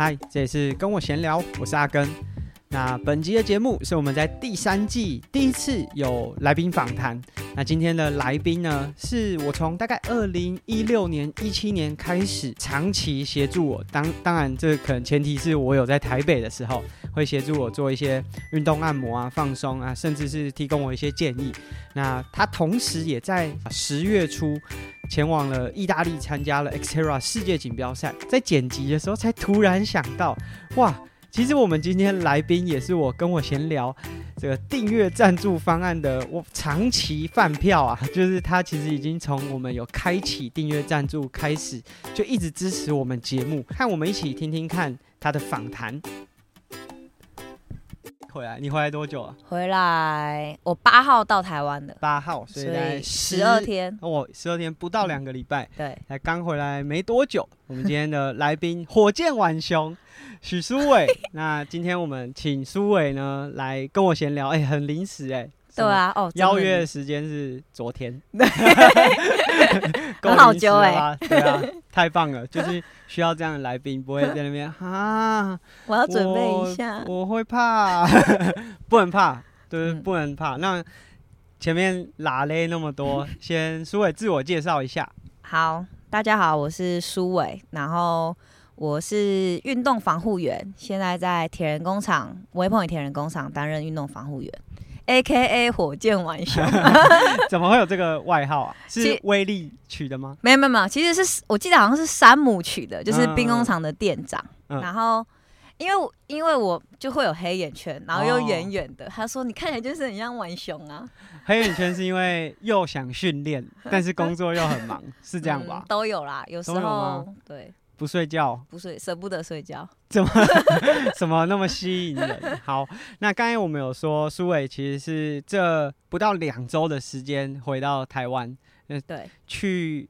嗨，这里是跟我闲聊，我是阿根。那本集的节目是我们在第三季第一次有来宾访谈。那今天的来宾呢，是我从大概二零一六年、一七年开始长期协助我。当当然，这可能前提是我有在台北的时候，会协助我做一些运动按摩啊、放松啊，甚至是提供我一些建议。那他同时也在十月初前往了意大利参加了 XTERRA 世界锦标赛。在剪辑的时候，才突然想到，哇！其实我们今天来宾也是我跟我闲聊这个订阅赞助方案的我长期饭票啊，就是他其实已经从我们有开启订阅赞助开始，就一直支持我们节目。看我们一起听听看他的访谈。回来，你回来多久啊？回来，我八号到台湾的。八号，所以在十二天。我，十二天不到两个礼拜。对，才刚回来没多久。我们今天的来宾，火箭浣熊。许书伟，那今天我们请书伟呢来跟我闲聊，哎、欸，很临时哎、欸，对啊，哦，邀约的时间是昨天，很好久哎，对啊，太棒了，就是需要这样的来宾，不会在那边哈，我要准备一下，我，我会怕，不能怕，对，不能怕。嗯、那前面拉嘞那么多，先苏伟自我介绍一下。好，大家好，我是苏伟，然后。我是运动防护员，现在在铁人工厂，微朋铁人工厂担任运动防护员，A.K.A. 火箭浣熊。怎么会有这个外号啊？是威力取的吗？没有没有没有，其实是我记得好像是山姆取的，就是兵工厂的店长。嗯、然后因为因为我就会有黑眼圈，然后又圆圆的，哦、他说你看起来就是很像浣熊啊。黑眼圈是因为又想训练，但是工作又很忙，是这样吧？嗯、都有啦，有时候对。不睡觉，不睡，舍不得睡觉，怎么 怎么那么吸引人？好，那刚才我们有说，苏伟其实是这不到两周的时间回到台湾，嗯对，去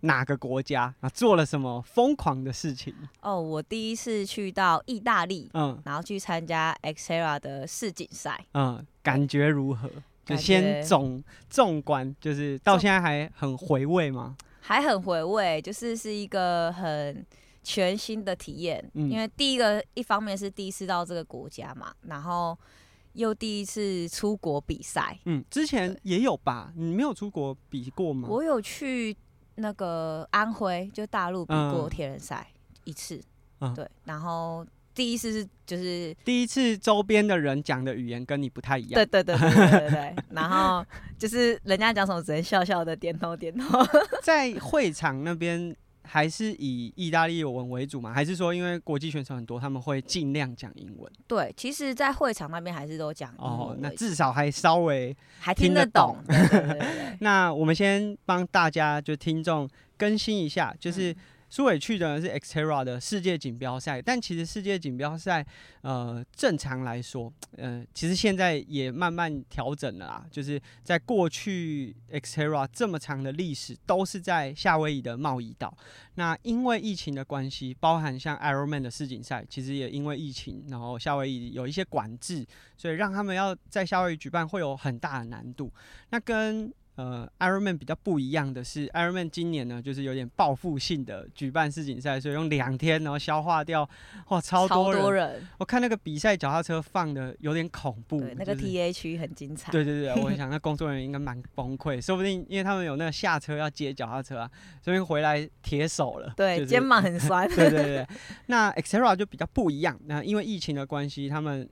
哪个国家啊？做了什么疯狂的事情？哦，我第一次去到意大利，嗯，然后去参加 XTERRA 的世锦赛，嗯，感觉如何？就先总纵观，就是到现在还很回味吗？还很回味，就是是一个很全新的体验。嗯、因为第一个一方面是第一次到这个国家嘛，然后又第一次出国比赛。嗯，之前也有吧？你没有出国比过吗？我有去那个安徽，就大陆比过铁人赛一次。嗯、对，然后。第一次是就是第一次，周边的人讲的语言跟你不太一样。对对对对对对，对然后就是人家讲什么，只能笑笑的点头点头。在会场那边还是以意大利文为主吗？还是说因为国际选手很多，他们会尽量讲英文？对，其实，在会场那边还是都讲。哦，那至少还稍微还听得懂。那我们先帮大家就听众更新一下，就是。嗯苏伟去的是 XTERRA 的世界锦标赛，但其实世界锦标赛，呃，正常来说，呃，其实现在也慢慢调整了啦。就是在过去 XTERRA 这么长的历史，都是在夏威夷的茂宜岛。那因为疫情的关系，包含像 Ironman 的世锦赛，其实也因为疫情，然后夏威夷有一些管制，所以让他们要在夏威夷举办会有很大的难度。那跟呃，Ironman 比较不一样的是，Ironman 今年呢，就是有点报复性的举办世锦赛，所以用两天，然后消化掉，哇，超多人！多人我看那个比赛脚踏车放的有点恐怖，对，那个 TA 区很精彩。对对对，我想 那工作人员应该蛮崩溃，说不定因为他们有那个下车要接脚踏车啊，所以回来铁手了，对，就是、肩膀很酸。对对对，那 XTERRA 就比较不一样，那因为疫情的关系，他们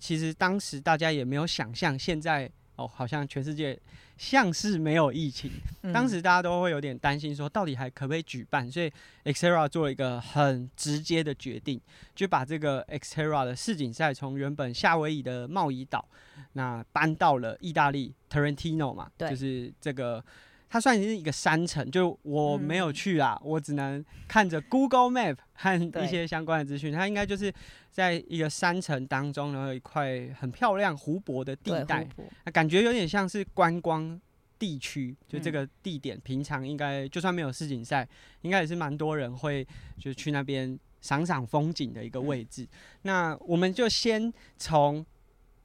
其实当时大家也没有想象，现在哦，好像全世界。像是没有疫情，当时大家都会有点担心，说到底还可不可以举办？所以 XTERRA 做了一个很直接的决定，就把这个 XTERRA 的世锦赛从原本夏威夷的贸易岛，那搬到了意大利 Trentino 嘛，对就是这个。它算是一个山城，就我没有去啦，嗯、我只能看着 Google Map 和一些相关的资讯。它应该就是在一个山城当中，然后有一块很漂亮湖泊的地带，那感觉有点像是观光地区。就这个地点，平常应该就算没有世锦赛，应该也是蛮多人会就去那边赏赏风景的一个位置。嗯、那我们就先从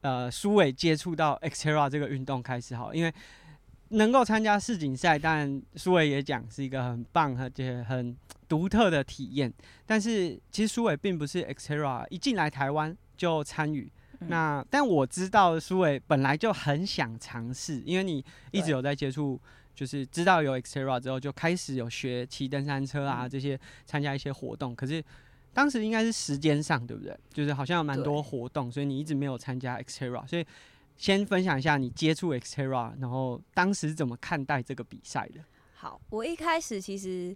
呃苏伟接触到 XTERRA 这个运动开始好，因为。能够参加世锦赛，但苏伟也讲是一个很棒而且很独特的体验。但是其实苏伟并不是 Xterra 一进来台湾就参与。嗯、那但我知道苏伟本来就很想尝试，因为你一直有在接触，就是知道有 Xterra 之后就开始有学骑登山车啊这些，参加一些活动。可是当时应该是时间上对不对？就是好像有蛮多活动，所以你一直没有参加 Xterra。所以先分享一下你接触 Xterra，然后当时怎么看待这个比赛的？好，我一开始其实，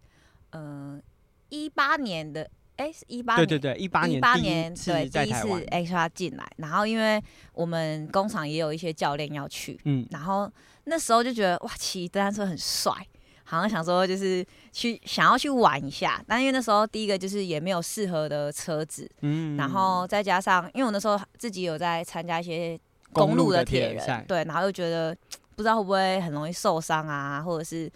嗯、呃，一八年的。哎，是一八年，对对对，一八年，一八年对第一次 Xterra 进来，然后因为我们工厂也有一些教练要去，嗯，然后那时候就觉得哇，骑登山车很帅，好像想说就是去想要去玩一下，但因为那时候第一个就是也没有适合的车子，嗯，然后再加上因为我那时候自己有在参加一些公路的铁人，对，然后又觉得不知道会不会很容易受伤啊，或者是。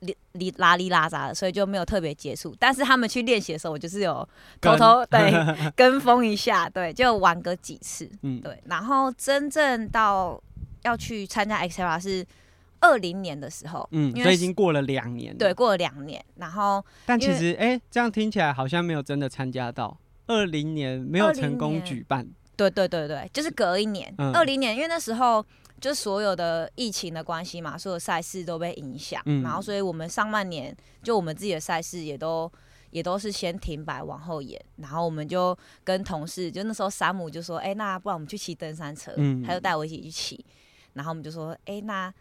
哩哩拉哩拉杂的，所以就没有特别接触。但是他们去练习的时候，我就是有偷偷 对跟风一下，对，就玩个几次，嗯，对。然后真正到要去参加 Xterra 是二零年的时候，嗯，所以已经过了两年，对，过了两年。然后，但其实，哎、欸，这样听起来好像没有真的参加到。二零年没有成功举办，对对对对，就是隔一年，二零、嗯、年，因为那时候。就所有的疫情的关系嘛，所有赛事都被影响，嗯、然后所以我们上半年就我们自己的赛事也都也都是先停摆往后延，然后我们就跟同事，就那时候山姆就说，哎、欸，那不然我们去骑登山车，嗯、他就带我一起去骑，然后我们就说，哎、欸，那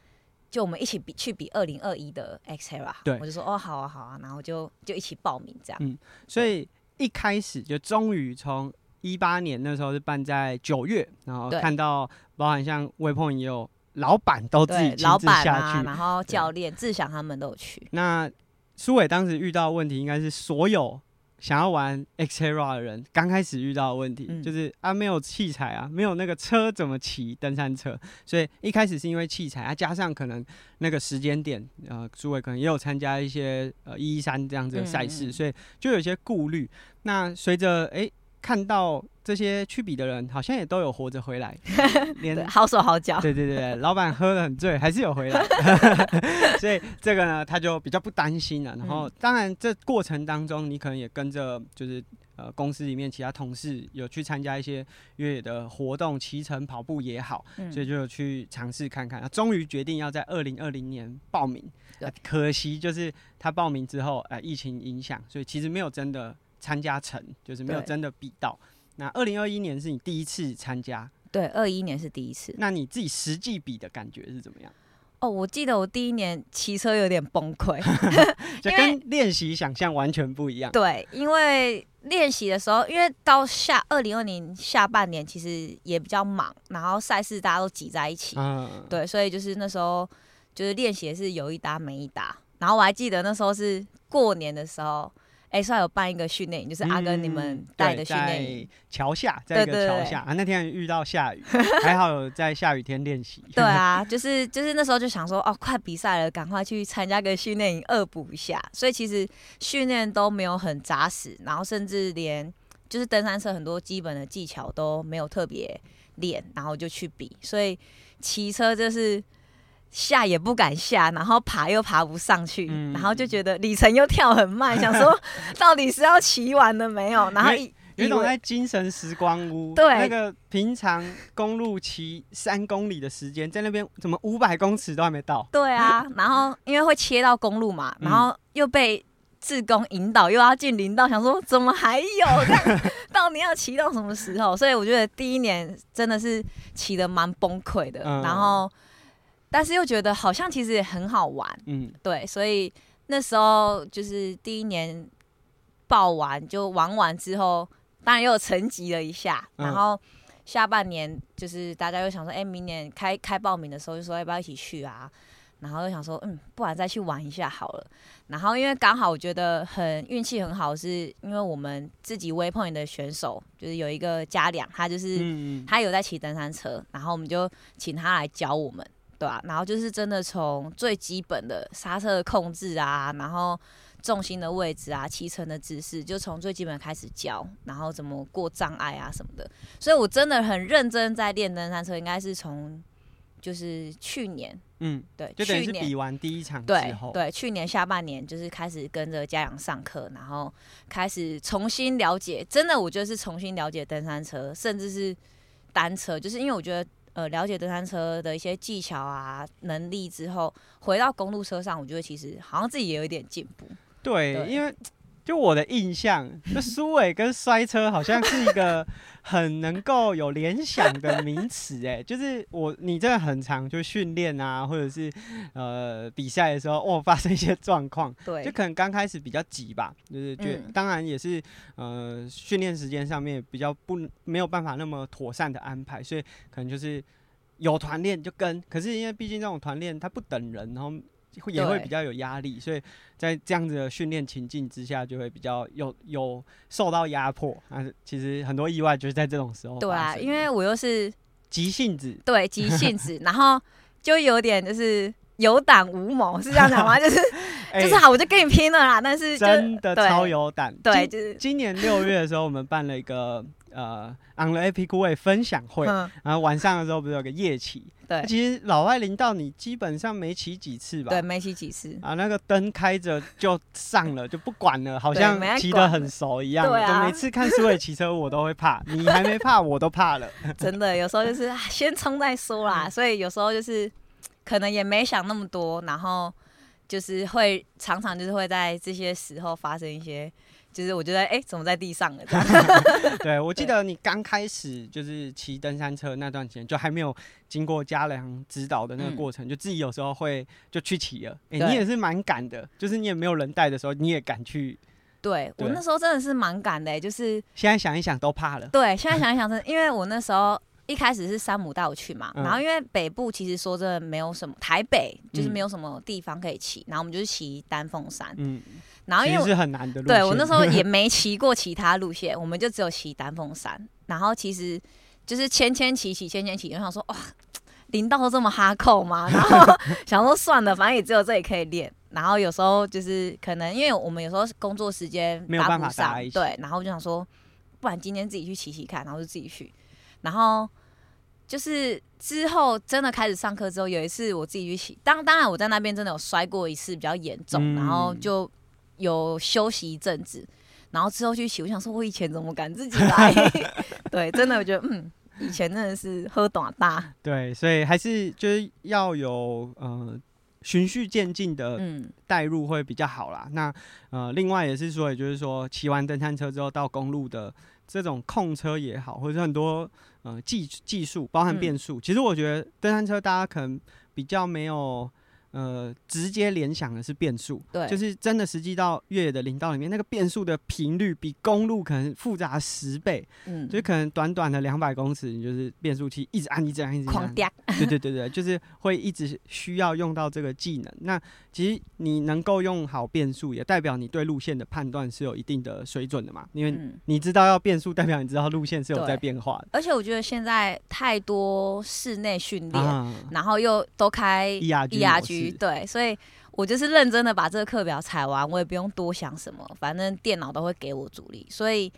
就我们一起比去比二零二一的 Xterra，对，我就说，哦，好啊，好啊，然后就就一起报名这样，嗯，所以一开始就终于从。一八年那时候是办在九月，然后看到包含像 Waypoint 也有老板都自己亲自下去，啊、然后教练志祥他们都有去。那苏伟当时遇到的问题，应该是所有想要玩 Xterra 的人刚开始遇到的问题，嗯、就是啊没有器材啊，没有那个车怎么骑登山车，所以一开始是因为器材啊，加上可能那个时间点，呃，苏伟可能也有参加一些呃一一三这样子的赛事，嗯嗯所以就有些顾虑。那随着哎。欸看到这些去比的人，好像也都有活着回来，连好手好脚。对对对，老板喝得很醉，还是有回来。所以这个呢，他就比较不担心了。然后，当然这过程当中，你可能也跟着，就是呃公司里面其他同事有去参加一些越野的活动，骑乘、跑步也好，所以就有去尝试看看。终于决定要在二零二零年报名。可惜就是他报名之后，呃，疫情影响，所以其实没有真的。参加成就是没有真的比到。那二零二一年是你第一次参加？对，二一年是第一次。那你自己实际比的感觉是怎么样？哦，我记得我第一年骑车有点崩溃，就跟练习想象完全不一样。对，因为练习的时候，因为到下二零二零下半年其实也比较忙，然后赛事大家都挤在一起，嗯，对，所以就是那时候就是练习是有一搭没一搭。然后我还记得那时候是过年的时候。哎，算有办一个训练营，就是阿根你们带的训练营，桥下，在一个桥下啊。那天遇到下雨，还好有在下雨天练习。对啊，就是就是那时候就想说，哦，快比赛了，赶快去参加个训练营，恶补一下。所以其实训练都没有很扎实，然后甚至连就是登山车很多基本的技巧都没有特别练，然后就去比。所以骑车就是。下也不敢下，然后爬又爬不上去，嗯、然后就觉得里程又跳很慢，想说到底是要骑完了没有？然后一有一种在精神时光屋，对，那个平常公路骑三公里的时间，在那边怎么五百公尺都还没到？对啊，然后因为会切到公路嘛，然后又被志工引导，又要进林道，想说怎么还有？这样到底要骑到什么时候？所以我觉得第一年真的是骑的蛮崩溃的，嗯、然后。但是又觉得好像其实也很好玩，嗯，对，所以那时候就是第一年报完就玩完之后，当然又沉寂了一下，然后下半年就是大家又想说，哎，明年开开报名的时候就说要不要一起去啊？然后又想说，嗯，不然再去玩一下好了。然后因为刚好我觉得很运气很好，是因为我们自己 Waypoint 的选手就是有一个嘉良，他就是他有在骑登山车，然后我们就请他来教我们。对啊，然后就是真的从最基本的刹车的控制啊，然后重心的位置啊，骑乘的姿势，就从最基本开始教，然后怎么过障碍啊什么的。所以我真的很认真在练登山车，应该是从就是去年，嗯，对，就等于是去年比完第一场之对后，对，去年下半年就是开始跟着家长上课，然后开始重新了解，真的我觉得是重新了解登山车，甚至是单车，就是因为我觉得呃了解登山车的一些技巧啊能力之后，回到公路车上，我觉得其实好像自己也有一点进步。对，对因为就我的印象，就苏伟跟摔车好像是一个很能够有联想的名词，哎，就是我你真的很常就训练啊，或者是呃比赛的时候，哦发生一些状况，对，就可能刚开始比较急吧，就是觉、嗯、当然也是呃训练时间上面比较不没有办法那么妥善的安排，所以可能就是有团练就跟，可是因为毕竟这种团练它不等人，然后。也会比较有压力，所以在这样子的训练情境之下，就会比较有有受到压迫。但是其实很多意外就是在这种时候。对啊，因为我又是急性子，对急性子，然后就有点就是有胆无谋，是这样讲吗？就是、欸、就是好，我就跟你拼了啦。但是真的超有胆。对，就是今年六月的时候，我们办了一个呃 On the Epic Way 分享会，然后晚上的时候不是有个夜骑。对，其实老外林道你基本上没骑几次吧？对，没骑几次啊，那个灯开着就上了，就不管了，好像骑得很熟一样。对啊，每次看苏伟骑车，我都会怕。你还没怕，我都怕了。真的，有时候就是先冲再说啦。所以有时候就是可能也没想那么多，然后就是会常常就是会在这些时候发生一些。就是我觉得，哎、欸，怎么在地上了？这样 对，我记得你刚开始就是骑登山车那段时间，就还没有经过家良指导的那个过程，嗯、就自己有时候会就去骑了。哎、欸，你也是蛮敢的，就是你也没有人带的时候，你也敢去。对，对我那时候真的是蛮敢的，就是现在想一想都怕了。对，现在想一想，是因为我那时候。一开始是山姆带我去嘛，嗯、然后因为北部其实说真的没有什么，台北就是没有什么地方可以骑，嗯、然后我们就是骑丹凤山，嗯，然后因为是很难的路线，对我那时候也 没骑过其他路线，我们就只有骑丹凤山，然后其实就是牵牵骑骑牵牵骑，我想说哇，林道都这么哈扣吗？然后 想说算了，反正也只有这里可以练，然后有时候就是可能因为我们有时候工作时间没有办法搭一起，对，然后就想说，不然今天自己去骑骑看，然后就自己去。然后就是之后真的开始上课之后，有一次我自己去骑，当当然我在那边真的有摔过一次比较严重，嗯、然后就有休息一阵子，然后之后去骑，我想说我以前怎么敢自己来？对，真的我觉得嗯，以前真的是喝短大。对，所以还是就是要有呃循序渐进的带入会比较好啦。嗯、那呃，另外也是说，也就是说骑完登山车之后到公路的。这种控车也好，或者很多呃技技术，包含变速，嗯、其实我觉得登山车大家可能比较没有。呃，直接联想的是变速，对，就是真的实际到越野的林道里面，那个变速的频率比公路可能复杂十倍，嗯，就可能短短的两百公尺，你就是变速器一直按，一直按，一直按，对对对对，就是会一直需要用到这个技能。那其实你能够用好变速，也代表你对路线的判断是有一定的水准的嘛，因为你知道要变速，代表你知道路线是有在变化的。而且我觉得现在太多室内训练，啊、然后又都开对，所以我就是认真的把这个课表踩完，我也不用多想什么，反正电脑都会给我助力，所以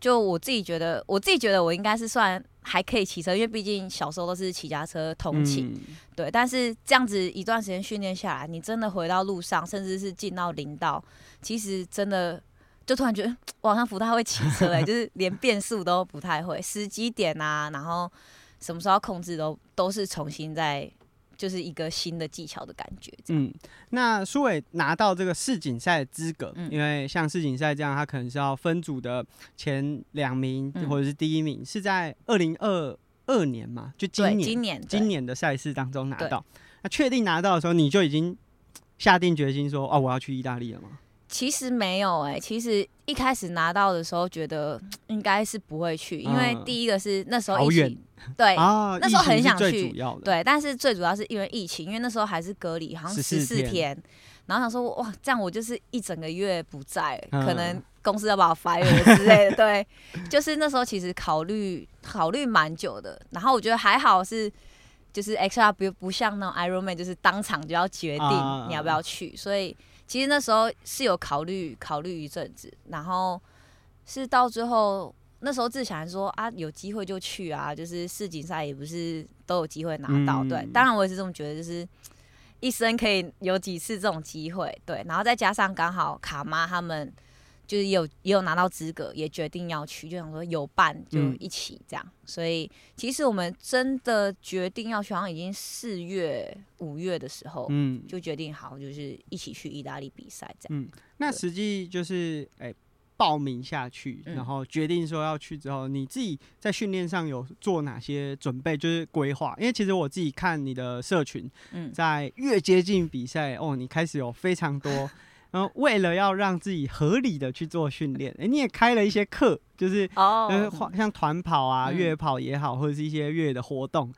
就我自己觉得，我自己觉得我应该是算还可以骑车，因为毕竟小时候都是骑家车通勤，嗯、对。但是这样子一段时间训练下来，你真的回到路上，甚至是进到林道，其实真的就突然觉得我好像不太会骑车哎、欸，就是连变速都不太会，时机点啊，然后什么时候要控制都都是重新再。就是一个新的技巧的感觉。嗯，那苏伟拿到这个世锦赛资格，嗯、因为像世锦赛这样，他可能是要分组的前两名或者是第一名，嗯、是在二零二二年嘛？就今年，今年，今年的赛事当中拿到。那确定拿到的时候，你就已经下定决心说：“哦，我要去意大利了吗？”其实没有哎、欸，其实一开始拿到的时候觉得应该是不会去，因为第一个是那时候疫情，对，啊、那时候很想去，对，但是最主要是因为疫情，因为那时候还是隔离，好像十四天，然后想说哇，这样我就是一整个月不在，嗯、可能公司要把我 fire 之类的，对，就是那时候其实考虑考虑蛮久的，然后我觉得还好是就是 XR 不不像那种 Ironman 就是当场就要决定你要不要去，啊、所以。其实那时候是有考虑考虑一阵子，然后是到最后那时候自强说啊，有机会就去啊，就是世锦赛也不是都有机会拿到。嗯、对，当然我也是这么觉得，就是一生可以有几次这种机会。对，然后再加上刚好卡妈他们。就是也有也有拿到资格，也决定要去，就想说有伴就一起这样。嗯、所以其实我们真的决定要去，好像已经四月五月的时候，嗯，就决定好就是一起去意大利比赛这样。嗯，那实际就是哎、欸、报名下去，然后决定说要去之后，嗯、你自己在训练上有做哪些准备？就是规划？因为其实我自己看你的社群，嗯，在越接近比赛哦，你开始有非常多。然后为了要让自己合理的去做训练，哎，你也开了一些课，就是哦，像团跑啊、越野跑也好，或者是一些越野的活动，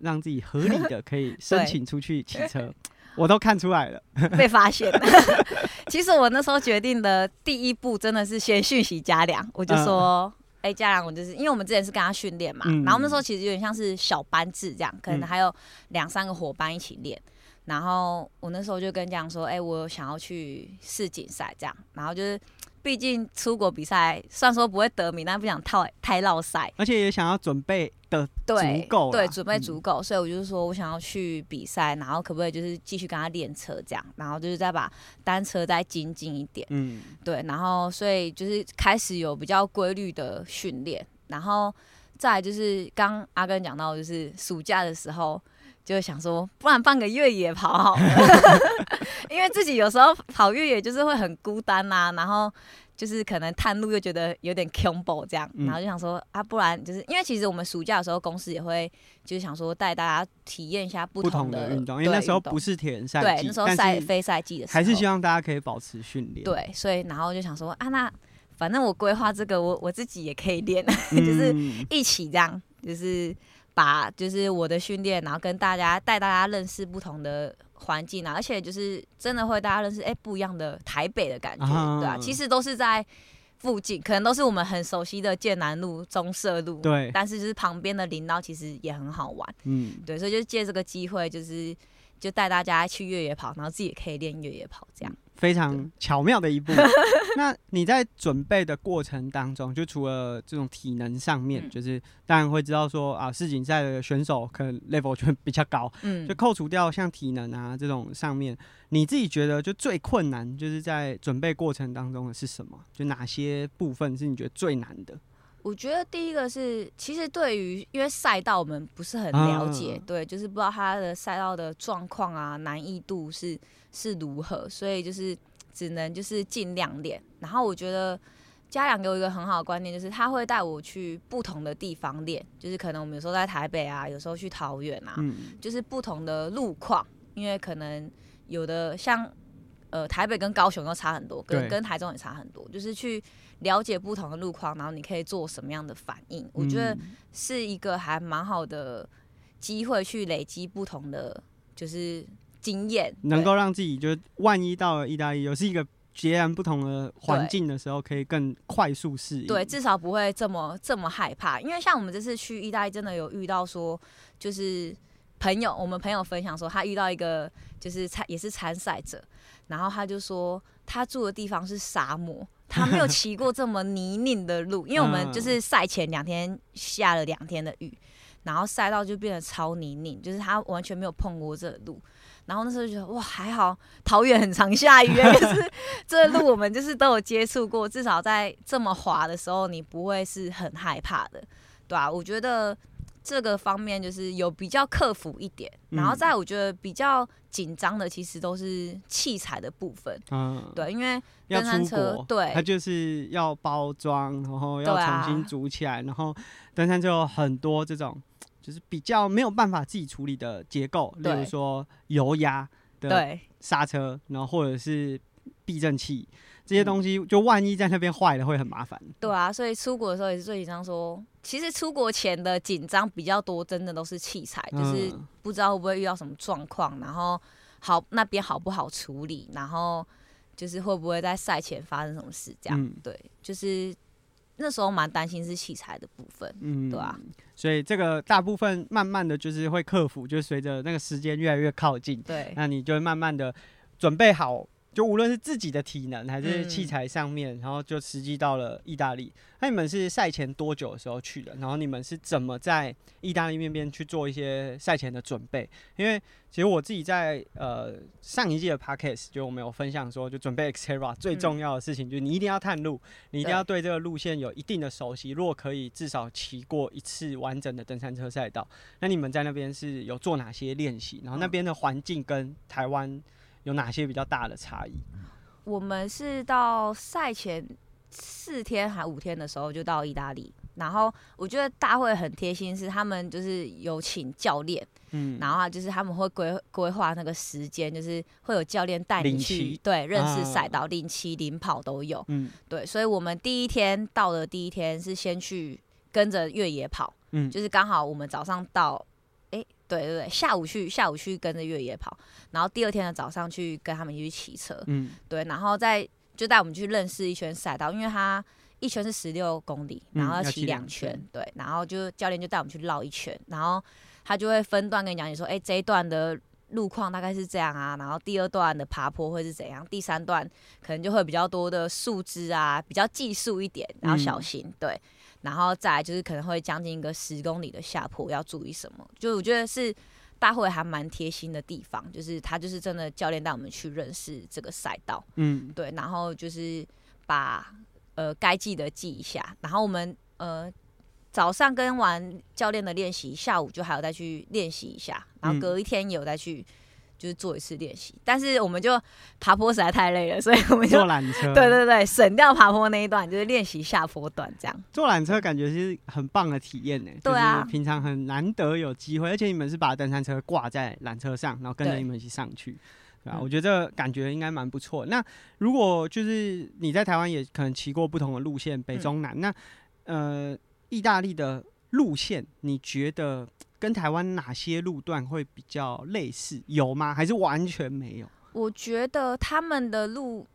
让自己合理的可以 申请出去骑车，我都看出来了，被发现了。其实我那时候决定的第一步真的是先讯息嘉良，我就说，哎，嘉良，我就是因为我们之前是跟他训练嘛，然后那时候其实有点像是小班制这样，可能还有两三个伙伴一起练。然后我那时候就跟这样说，哎、欸，我想要去世锦赛这样。然后就是，毕竟出国比赛，虽然说不会得名，但不想太太落赛，而且也想要准备的足够，对，准备足够。嗯、所以我就是说我想要去比赛，然后可不可以就是继续跟他练车这样，然后就是再把单车再精进一点，嗯，对。然后所以就是开始有比较规律的训练，然后再来就是刚阿根讲到，就是暑假的时候。就想说，不然放个越野跑好了，因为自己有时候跑越野就是会很孤单呐、啊，然后就是可能探路又觉得有点恐怖这样，然后就想说啊，不然就是因为其实我们暑假的时候公司也会就是想说带大家体验一下不同的运动，因为那时候不是铁人赛季，对，那时候赛非赛季的时候，还是希望大家可以保持训练。对，所以然后就想说啊，那反正我规划这个，我我自己也可以练，就是一起这样，就是。把就是我的训练，然后跟大家带大家认识不同的环境啊，而且就是真的会大家认识哎、欸、不一样的台北的感觉，啊对啊，其实都是在附近，可能都是我们很熟悉的剑南路、中社路，对，但是就是旁边的林道其实也很好玩，嗯，对，所以就借这个机会，就是就带大家去越野跑，然后自己也可以练越野跑这样。非常巧妙的一步。那你在准备的过程当中，就除了这种体能上面，嗯、就是当然会知道说啊，世锦赛的选手可能 level 就比较高，嗯，就扣除掉像体能啊这种上面，你自己觉得就最困难，就是在准备过程当中的是什么？就哪些部分是你觉得最难的？我觉得第一个是，其实对于因为赛道我们不是很了解，啊、对，就是不知道它的赛道的状况啊，难易度是是如何，所以就是只能就是尽量练。然后我觉得家长给我一个很好的观念，就是他会带我去不同的地方练，就是可能我们有时候在台北啊，有时候去桃园啊，嗯、就是不同的路况，因为可能有的像呃台北跟高雄又差很多，跟跟台中也差很多，就是去。了解不同的路况，然后你可以做什么样的反应？嗯、我觉得是一个还蛮好的机会，去累积不同的就是经验，能够让自己就万一到了意大利，又是一个截然不同的环境的时候，可以更快速适应。对，至少不会这么这么害怕。因为像我们这次去意大利，真的有遇到说，就是朋友，我们朋友分享说，他遇到一个就是参也是参赛者，然后他就说他住的地方是沙漠。他没有骑过这么泥泞的路，因为我们就是赛前两天下了两天的雨，然后赛道就变得超泥泞，就是他完全没有碰过这个路。然后那时候就觉得哇，还好桃园很常下雨，就是 这路我们就是都有接触过，至少在这么滑的时候，你不会是很害怕的，对啊，我觉得。这个方面就是有比较克服一点，嗯、然后在我觉得比较紧张的，其实都是器材的部分。嗯，对，因为登山车对，它就是要包装，然后要重新组起来，啊、然后登山就有很多这种就是比较没有办法自己处理的结构，例如说油压的刹车，然后或者是避震器。这些东西就万一在那边坏了会很麻烦。对啊，所以出国的时候也是最紧张。说其实出国前的紧张比较多，真的都是器材，就是不知道会不会遇到什么状况，然后好那边好不好处理，然后就是会不会在赛前发生什么事这样。嗯、对，就是那时候蛮担心是器材的部分。嗯，对啊。所以这个大部分慢慢的就是会克服，就随着那个时间越来越靠近，对，那你就会慢慢的准备好。就无论是自己的体能还是器材上面，嗯、然后就实际到了意大利。那你们是赛前多久的时候去的？然后你们是怎么在意大利那边去做一些赛前的准备？因为其实我自己在呃上一季的 podcast 就我们有分享说，就准备 Xterra 最重要的事情就是你一定要探路，你一定要对这个路线有一定的熟悉。如果可以，至少骑过一次完整的登山车赛道。那你们在那边是有做哪些练习？然后那边的环境跟台湾？有哪些比较大的差异？我们是到赛前四天还五天的时候就到意大利，然后我觉得大会很贴心，是他们就是有请教练，嗯，然后就是他们会规规划那个时间，就是会有教练带你去，对，认识赛道，领骑领跑都有，嗯，对，所以我们第一天到的第一天是先去跟着越野跑，嗯，就是刚好我们早上到。对对对，下午去下午去跟着越野跑，然后第二天的早上去跟他们一起骑车，嗯，对，然后再就带我们去认识一圈赛道，因为他一圈是十六公里，然后要骑两圈，对，然后就教练就带我们去绕一圈，然后他就会分段跟你讲，你说，哎，这一段的路况大概是这样啊，然后第二段的爬坡会是怎样，第三段可能就会比较多的树枝啊，比较技术一点，然后小心，嗯、对。然后再来就是可能会将近一个十公里的下坡，要注意什么？就我觉得是大会还蛮贴心的地方，就是他就是真的教练带我们去认识这个赛道，嗯，对，然后就是把呃该记的记一下，然后我们呃早上跟完教练的练习，下午就还要再去练习一下，然后隔一天也有再去。就是做一次练习，但是我们就爬坡实在太累了，所以我们就坐缆车。对对对，省掉爬坡那一段，就是练习下坡段这样。坐缆车感觉是很棒的体验呢。对啊，平常很难得有机会，而且你们是把登山车挂在缆车上，然后跟着你们一起上去，对吧？我觉得这个感觉应该蛮不错。那如果就是你在台湾也可能骑过不同的路线，北中南，嗯、那呃，意大利的路线，你觉得？跟台湾哪些路段会比较类似？有吗？还是完全没有？我觉得他们的路，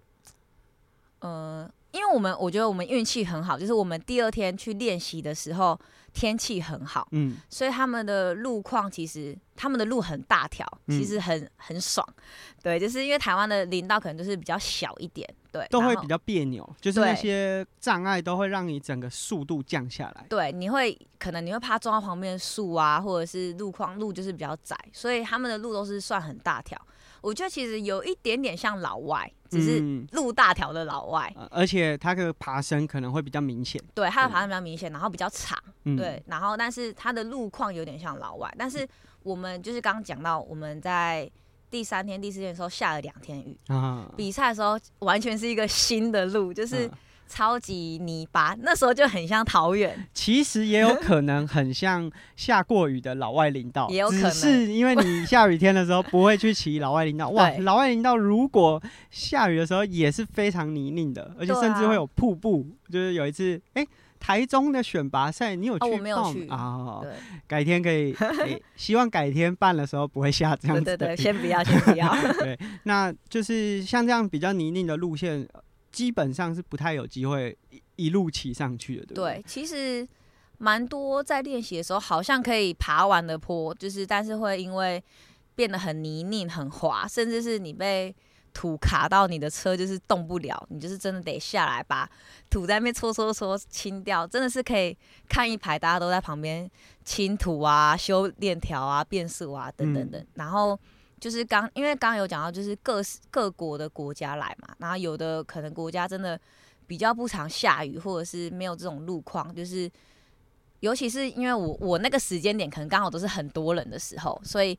呃，因为我们我觉得我们运气很好，就是我们第二天去练习的时候天气很好，嗯，所以他们的路况其实他们的路很大条，其实很、嗯、很爽。对，就是因为台湾的林道可能就是比较小一点。对，都会比较别扭，就是那些障碍都会让你整个速度降下来。对，你会可能你会怕撞到旁边的树啊，或者是路况路就是比较窄，所以他们的路都是算很大条。我觉得其实有一点点像老外，只是路大条的老外，嗯，而且它的爬升可能会比较明显。对，它的爬升比较明显，然后比较长。嗯、对，然后但是它的路况有点像老外，但是我们就是刚刚讲到我们在。第三天、第四天的时候下了两天雨，啊、比赛的时候完全是一个新的路，就是超级泥巴，那时候就很像桃园。其实也有可能很像下过雨的老外林道，也有可能是因为你下雨天的时候不会去骑老外林道。哇，老外林道如果下雨的时候也是非常泥泞的，而且甚至会有瀑布。就是有一次，哎、欸。台中的选拔赛，你有去？我没有去啊。对，改天可以、欸，希望改天办的时候不会下这样子。对对对，先不要，先不要。对，那就是像这样比较泥泞的路线，基本上是不太有机会一路骑上去的，对不对？对，其实蛮多在练习的时候，好像可以爬完的坡，就是但是会因为变得很泥泞、很滑，甚至是你被。土卡到你的车就是动不了，你就是真的得下来把土在那边搓搓搓清掉，真的是可以看一排大家都在旁边清土啊、修链条啊、变速啊等等等。嗯、然后就是刚因为刚刚有讲到，就是各各国的国家来嘛，然后有的可能国家真的比较不常下雨，或者是没有这种路况，就是。尤其是因为我我那个时间点可能刚好都是很多人的时候，所以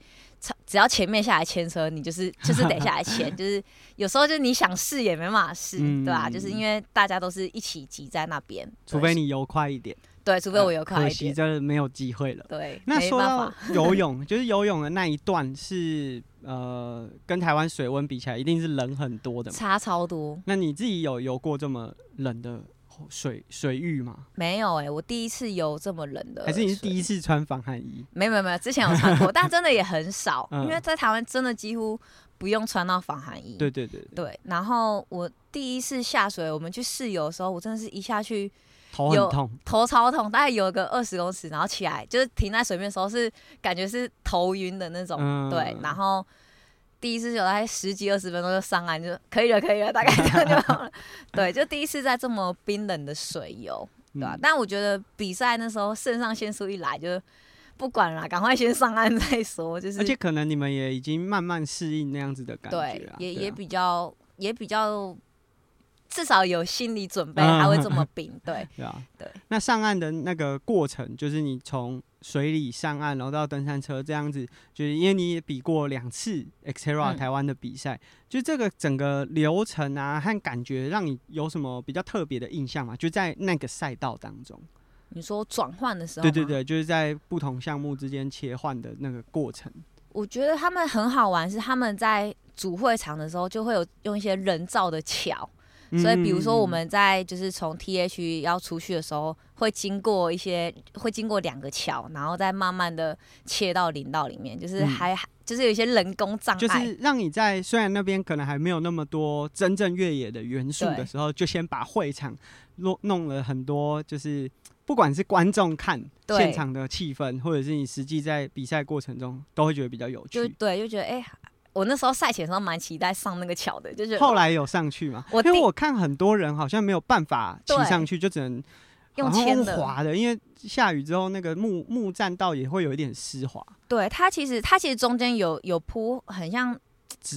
只要前面下来牵车，你就是 就是得下来牵，就是有时候就是你想试也没办法试，嗯、对吧、啊？就是因为大家都是一起挤在那边，除非你游快一点，对，除非我游快一点，呃、可惜真的没有机会了。对，那说到 游泳，就是游泳的那一段是呃，跟台湾水温比起来，一定是冷很多的，差超多。那你自己有游过这么冷的？水水域吗？没有哎、欸，我第一次游这么冷的。还是你是第一次穿防寒衣？没有没有没有，之前有穿过，但真的也很少，嗯、因为在台湾真的几乎不用穿到防寒衣。对对对对。对，然后我第一次下水，我们去试游的时候，我真的是一下去头很痛，头超痛，大概游个二十公尺，然后起来就是停在水面的时候是感觉是头晕的那种。嗯、对，然后第一次有大概十几二十分钟就上岸，就可以了，可以了，大概这样就好了。对，就第一次在这么冰冷的水游，对吧、啊？嗯、但我觉得比赛那时候肾上腺素一来就不管了，赶快先上岸再说。就是，而且可能你们也已经慢慢适应那样子的感觉，对，也也比较也比较。至少有心理准备，它会这么 冰，嗯、对。对啊，对。那上岸的那个过程，就是你从水里上岸，然后到登山车这样子，就是因为你也比过两次 Xterra 台湾的比赛，嗯、就这个整个流程啊和感觉，让你有什么比较特别的印象吗？就在那个赛道当中，你说转换的时候，对对对，就是在不同项目之间切换的那个过程。我觉得他们很好玩，是他们在主会场的时候就会有用一些人造的桥。所以，比如说我们在就是从 T H 要出去的时候，会经过一些，会经过两个桥，然后再慢慢的切到林道里面，就是还就是有一些人工障碍，就是让你在虽然那边可能还没有那么多真正越野的元素的时候，就先把会场弄弄了很多，就是不管是观众看现场的气氛，或者是你实际在比赛过程中，都会觉得比较有趣。就对，就觉得哎。我那时候赛前的时候蛮期待上那个桥的，就是后来有上去嘛？因为我看很多人好像没有办法骑上去，就只能用牵滑的，因为下雨之后那个木木栈道也会有一点湿滑。对，它其实它其实中间有有铺很像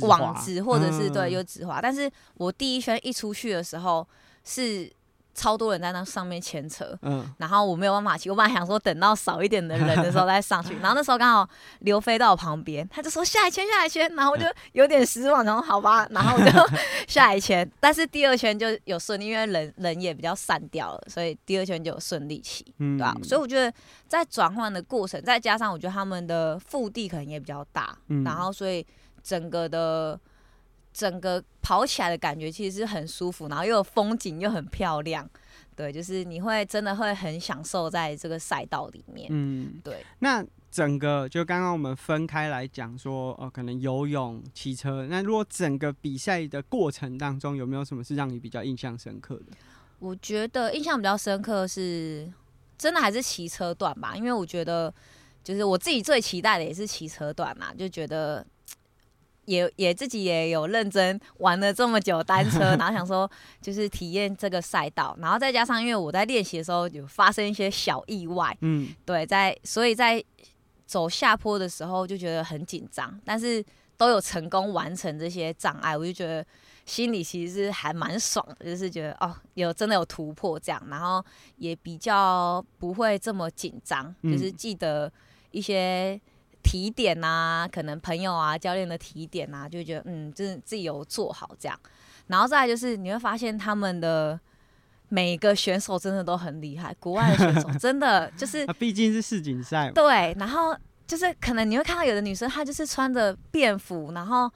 网子，或者是对有纸滑，但是我第一圈一出去的时候是。超多人在那上面牵车，嗯，然后我没有办法骑，我本来想说等到少一点的人的时候再上去，然后那时候刚好刘飞到我旁边，他就说下一圈下一圈，然后我就有点失望，然后好吧，然后我就下一圈，但是第二圈就有顺利，因为人人也比较散掉了，所以第二圈就有顺利骑，对吧？所以我觉得在转换的过程，再加上我觉得他们的腹地可能也比较大，然后所以整个的。整个跑起来的感觉其实是很舒服，然后又有风景又很漂亮，对，就是你会真的会很享受在这个赛道里面。嗯，对。那整个就刚刚我们分开来讲说，哦，可能游泳、骑车。那如果整个比赛的过程当中，有没有什么是让你比较印象深刻的？我觉得印象比较深刻是，真的还是骑车段吧，因为我觉得就是我自己最期待的也是骑车段嘛，就觉得。也也自己也有认真玩了这么久单车，然后想说就是体验这个赛道，然后再加上因为我在练习的时候有发生一些小意外，嗯，对，在所以在走下坡的时候就觉得很紧张，但是都有成功完成这些障碍，我就觉得心里其实是还蛮爽的，就是觉得哦有真的有突破这样，然后也比较不会这么紧张，就是记得一些。提点啊，可能朋友啊、教练的提点啊，就觉得嗯，就是自己有做好这样。然后再来就是你会发现他们的每个选手真的都很厉害，国外的选手真的就是，毕竟是世锦赛。对，然后就是可能你会看到有的女生她就是穿着便服，然后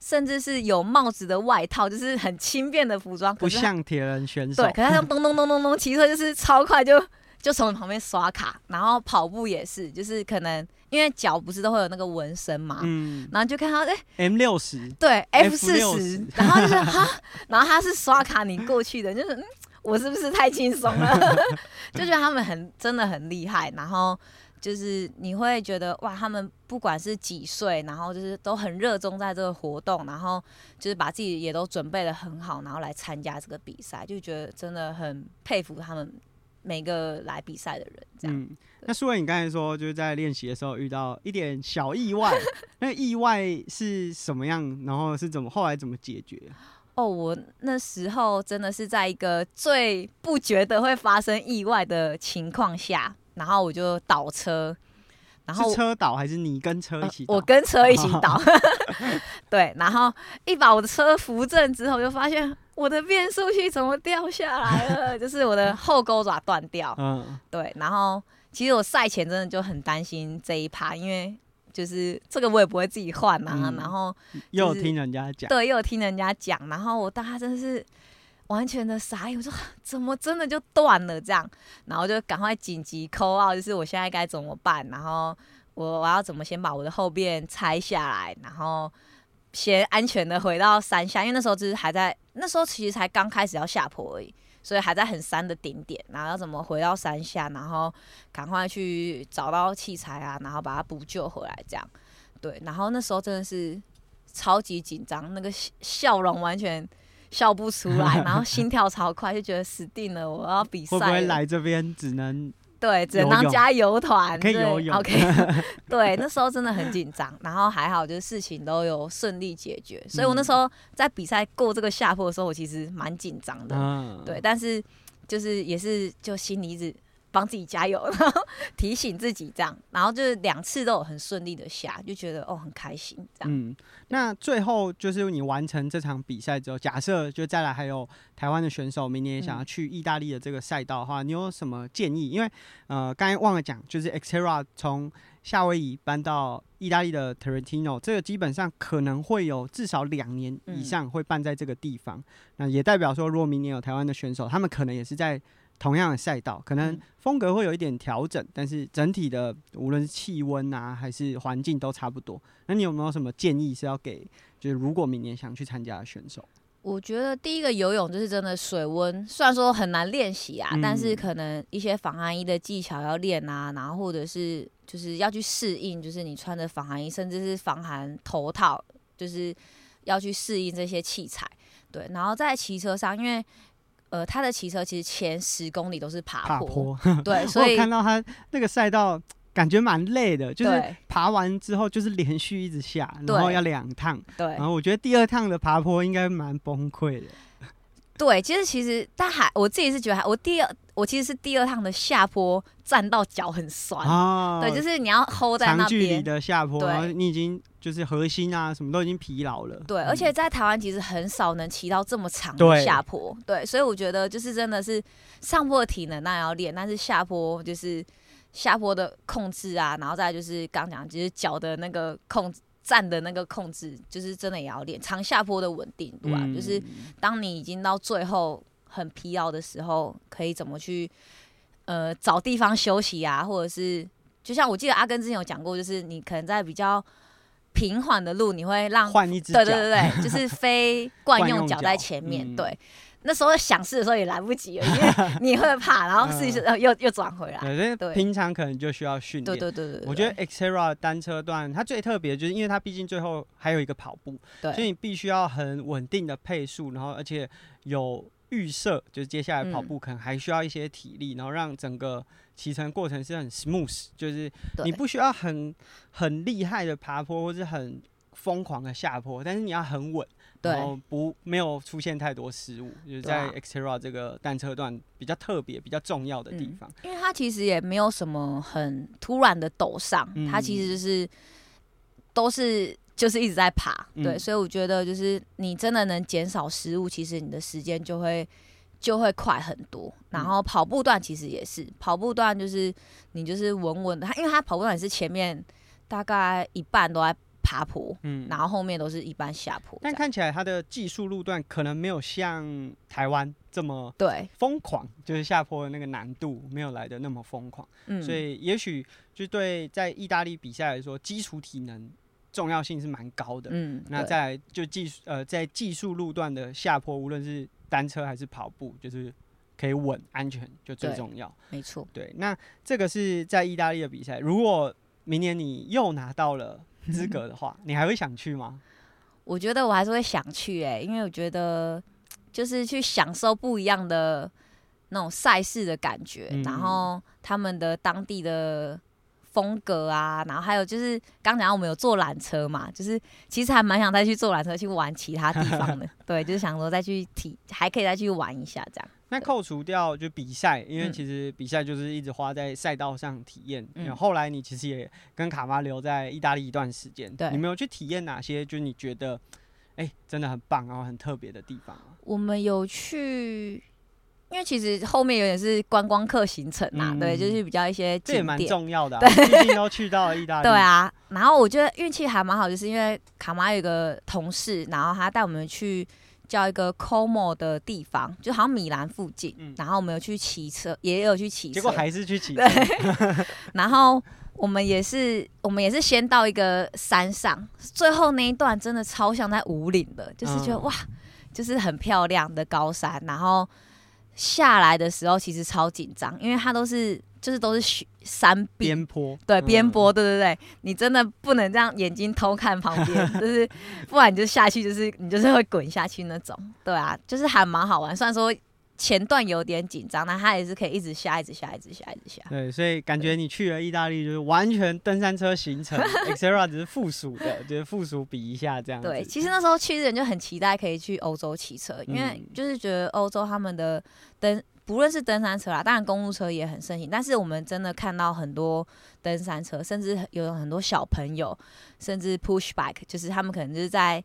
甚至是有帽子的外套，就是很轻便的服装，不像铁人选手。对，可是他像咚咚咚咚咚骑车就是超快就。就从你旁边刷卡，然后跑步也是，就是可能因为脚不是都会有那个纹身嘛，嗯，然后就看到哎，M 六十，对，F 四十，然后就是哈，然后他是刷卡你过去的，就是嗯，我是不是太轻松了？就觉得他们很真的很厉害，然后就是你会觉得哇，他们不管是几岁，然后就是都很热衷在这个活动，然后就是把自己也都准备得很好，然后来参加这个比赛，就觉得真的很佩服他们。每个来比赛的人，这样。嗯，那苏伟，你刚才说就是在练习的时候遇到一点小意外，那意外是什么样？然后是怎么后来怎么解决？哦，我那时候真的是在一个最不觉得会发生意外的情况下，然后我就倒车，然后是车倒还是你跟车一起我跟车一起倒 对，然后一把我的车扶正之后，就发现。我的变速器怎么掉下来了？就是我的后钩爪断掉。嗯，对。然后其实我赛前真的就很担心这一趴，因为就是这个我也不会自己换啊。嗯、然后、就是、又听人家讲，对，又听人家讲。然后我当时真的是完全的傻眼，我说怎么真的就断了这样？然后就赶快紧急 call out，就是我现在该怎么办？然后我我要怎么先把我的后边拆下来？然后。先安全的回到山下，因为那时候就是还在，那时候其实才刚开始要下坡而已，所以还在很山的顶点，然后要怎么回到山下，然后赶快去找到器材啊，然后把它补救回来，这样，对，然后那时候真的是超级紧张，那个笑容完全笑不出来，然后心跳超快，就觉得死定了，我要比赛。会不会来这边只能？对，只能当加油团，可以游泳。OK，对，那时候真的很紧张，然后还好，就是事情都有顺利解决。所以我那时候在比赛过这个下坡的时候，我其实蛮紧张的。嗯，对，但是就是也是就心里一直。帮自己加油，然后 提醒自己这样，然后就是两次都有很顺利的下，就觉得哦很开心这样。嗯，那最后就是你完成这场比赛之后，假设就再来还有台湾的选手明年也想要去意大利的这个赛道的话，嗯、你有什么建议？因为呃刚才忘了讲，就是 Xterra 从夏威夷搬到意大利的 Trentino，这个基本上可能会有至少两年以上会办在这个地方。嗯、那也代表说，如果明年有台湾的选手，他们可能也是在。同样的赛道，可能风格会有一点调整，但是整体的无论是气温啊还是环境都差不多。那你有没有什么建议是要给，就是如果明年想去参加的选手？我觉得第一个游泳就是真的水温，虽然说很难练习啊，嗯、但是可能一些防寒衣的技巧要练啊，然后或者是就是要去适应，就是你穿的防寒衣，甚至是防寒头套，就是要去适应这些器材。对，然后在骑车上，因为呃，他的骑车其实前十公里都是爬坡，爬坡。对，所以看到他那个赛道感觉蛮累的，就是爬完之后就是连续一直下，然后要两趟，对，然后我觉得第二趟的爬坡应该蛮崩溃的。对，其实其实但还我自己是觉得还，我第二我其实是第二趟的下坡站到脚很酸，哦，对，就是你要 hold 在那边长距离的下坡，然后你已经就是核心啊什么都已经疲劳了。对，而且在台湾其实很少能骑到这么长的下坡，对，对，所以我觉得就是真的是上坡的体能那要练，但是下坡就是下坡的控制啊，然后再就是刚讲就是脚的那个控制。站的那个控制，就是真的也要练长下坡的稳定度啊。嗯、就是当你已经到最后很疲劳的时候，可以怎么去呃找地方休息啊？或者是就像我记得阿根之前有讲过，就是你可能在比较平缓的路，你会让换一只脚，对对对对，就是 非惯用脚在前面，嗯、对。那时候想试的时候也来不及了，因为 你会怕，然后试一试，又又转回来。对，对，平常可能就需要训练。对对对对。我觉得 Xterra 单车段它最特别，就是因为它毕竟最后还有一个跑步，对，所以你必须要很稳定的配速，然后而且有预设，就是接下来跑步可能还需要一些体力，然后让整个骑乘过程是很 smooth，就是你不需要很很厉害的爬坡或是很疯狂的下坡，但是你要很稳。然后不没有出现太多失误，就是在 Xterra 这个单车段比较特别、比较重要的地方。嗯，因为它其实也没有什么很突然的陡上，嗯、它其实就是都是就是一直在爬，嗯、对，所以我觉得就是你真的能减少失误，其实你的时间就会就会快很多。然后跑步段其实也是，跑步段就是你就是稳稳的，它因为它跑步段也是前面大概一半都在。爬坡，嗯，然后后面都是一般下坡，但看起来它的技术路段可能没有像台湾这么对疯狂，就是下坡的那个难度没有来的那么疯狂，嗯，所以也许就对在意大利比赛来说，基础体能重要性是蛮高的，嗯，那再来就技术呃在技术路段的下坡，无论是单车还是跑步，就是可以稳安全就最重要，没错，对，那这个是在意大利的比赛，如果明年你又拿到了。资格的话，你还会想去吗？我觉得我还是会想去哎、欸，因为我觉得就是去享受不一样的那种赛事的感觉，嗯、然后他们的当地的风格啊，然后还有就是刚讲我们有坐缆车嘛，就是其实还蛮想再去坐缆车去玩其他地方的，对，就是想说再去体还可以再去玩一下这样。那扣除掉就比赛，因为其实比赛就是一直花在赛道上体验。嗯，然后后来你其实也跟卡巴留在意大利一段时间，对，你没有去体验哪些？就是你觉得，哎、欸，真的很棒，然后很特别的地方。我们有去，因为其实后面有点是观光客行程嘛，嗯、对，就是比较一些景点，这也蛮重要的、啊，对，毕竟都去到了意大利。对啊，然后我觉得运气还蛮好，就是因为卡玛有一个同事，然后他带我们去。叫一个 Como 的地方，就好像米兰附近，嗯、然后我们有去骑车，也有去骑车，结果还是去骑车。对 然后我们也是，我们也是先到一个山上，最后那一段真的超像在武岭的，就是觉得、嗯、哇，就是很漂亮的高山。然后下来的时候其实超紧张，因为它都是就是都是雪山壁。边坡，对边坡，对对对，你真的不能这样眼睛偷看旁边，就是不然你就下去，就是你就是会滚下去那种，对啊，就是还蛮好玩，虽然说。前段有点紧张，但他也是可以一直下，一直下，一直下，一直下。对，所以感觉你去了意大利就是完全登山车行程，Xterra 只是附属的，就是附属比一下这样。对，其实那时候去的人就很期待可以去欧洲骑车，因为就是觉得欧洲他们的登不论是登山车啦，当然公路车也很盛行，但是我们真的看到很多登山车，甚至有很多小朋友，甚至 push bike，就是他们可能就是在。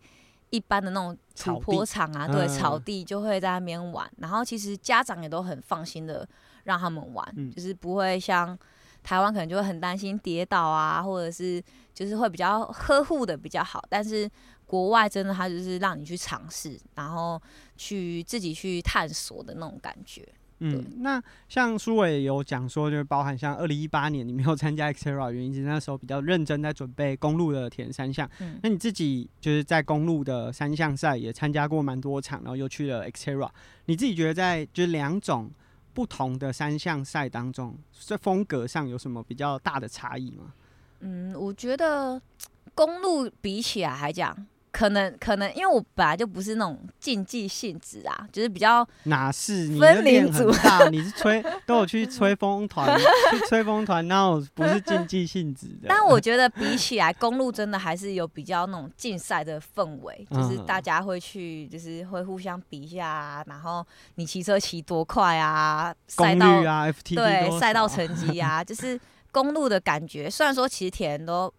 一般的那种土坡场啊，对，草地就会在那边玩，然后其实家长也都很放心的让他们玩，就是不会像台湾可能就会很担心跌倒啊，或者是就是会比较呵护的比较好，但是国外真的他就是让你去尝试，然后去自己去探索的那种感觉。嗯，那像苏伟有讲说，就是包含像二零一八年你没有参加 Xterra 原因是那时候比较认真在准备公路的铁人三项。嗯，那你自己就是在公路的三项赛也参加过蛮多场，然后又去了 Xterra，你自己觉得在就是两种不同的三项赛当中，这风格上有什么比较大的差异吗？嗯，我觉得公路比起来还讲。可能可能，因为我本来就不是那种竞技性质啊，就是比较哪是你的练很大，你是吹都有去吹风团，去吹风团，然后不是竞技性质的。但我觉得比起来，公路真的还是有比较那种竞赛的氛围，就是大家会去，就是会互相比一下啊，然后你骑车骑多快啊，赛道啊，FTP 对赛道成绩啊，就是公路的感觉。虽然说其实铁人都。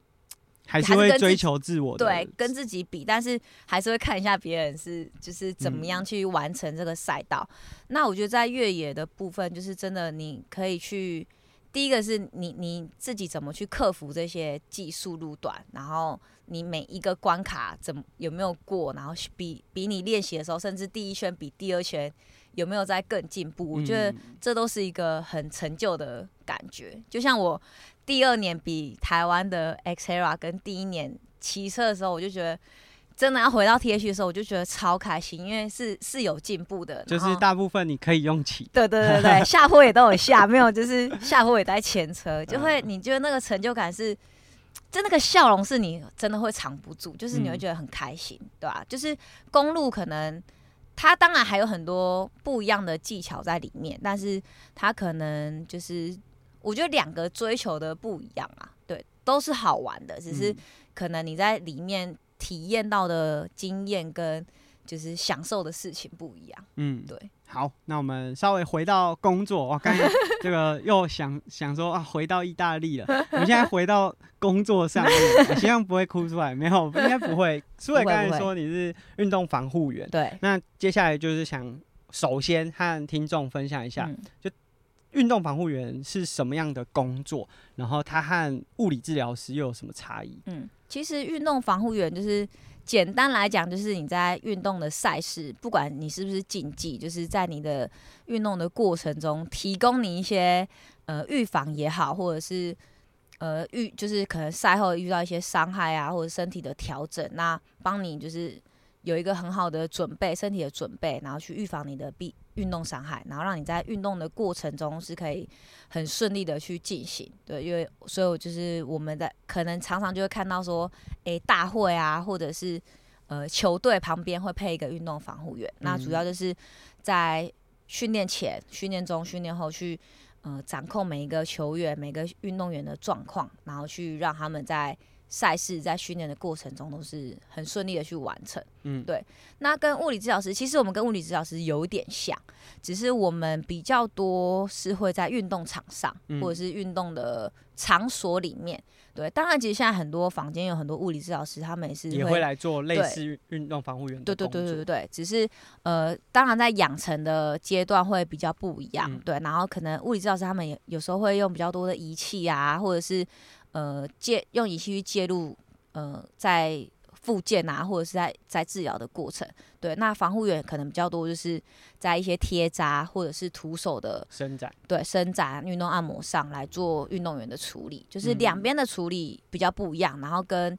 还是会追求自我的，对，跟自己比，但是还是会看一下别人是就是怎么样去完成这个赛道。嗯。那我觉得在越野的部分，就是真的你可以去，第一个是你你自己怎么去克服这些技术路段，然后你每一个关卡怎么有没有过，然后比比你练习的时候，甚至第一圈比第二圈有没有在更进步。我觉得这都是一个很成就的感觉，就像我。第二年比台湾的 Xterra 跟第一年骑车的时候，我就觉得真的要回到 TH 的时候，我就觉得超开心，因为是是有进步的。就是大部分你可以用骑。对对对对，下坡也都有下，没有就是 下坡也在前车，就会你觉得那个成就感是，就那个笑容是你真的会藏不住，就是你会觉得很开心，嗯、对吧、啊？就是公路可能它当然还有很多不一样的技巧在里面，但是它可能就是。我觉得两个追求的不一样啊，对，都是好玩的，只是可能你在里面体验到的经验跟就是享受的事情不一样。嗯，对。好，那我们稍微回到工作，我刚才 这个又想想说啊，回到意大利了。我们现在回到工作上面，我希望不会哭出来，没有，应该不会。苏伟刚才说你是运动防护员，对。那接下来就是想首先和听众分享一下，嗯、就。运动防护员是什么样的工作？然后他和物理治疗师又有什么差异？嗯，其实运动防护员就是简单来讲，就是你在运动的赛事，不管你是不是竞技，就是在你的运动的过程中，提供你一些呃预防也好，或者是呃预就是可能赛后遇到一些伤害啊，或者身体的调整，那帮你就是。有一个很好的准备，身体的准备，然后去预防你的必运动伤害，然后让你在运动的过程中是可以很顺利的去进行。对，因为所以就是我们在可能常常就会看到说，诶，大会啊，或者是呃球队旁边会配一个运动防护员，那主要就是在训练前、训练中、训练后去呃掌控每一个球员、每个运动员的状况，然后去让他们在。赛事在训练的过程中都是很顺利的去完成，嗯，对。那跟物理治疗师，其实我们跟物理治疗师有点像，只是我们比较多是会在运动场上，嗯、或者是运动的场所里面。对，当然，其实现在很多房间有很多物理治疗师，他们也是会也会来做类似运动防护员的。对对对对对对，只是呃，当然在养成的阶段会比较不一样，嗯、对。然后可能物理治疗师他们也有时候会用比较多的仪器啊，或者是。呃，介用仪器去介入，呃，在复健啊，或者是在在治疗的过程，对，那防护员可能比较多，就是在一些贴扎或者是徒手的伸展，对，伸展、运动按摩上来做运动员的处理，就是两边的处理比较不一样，然后跟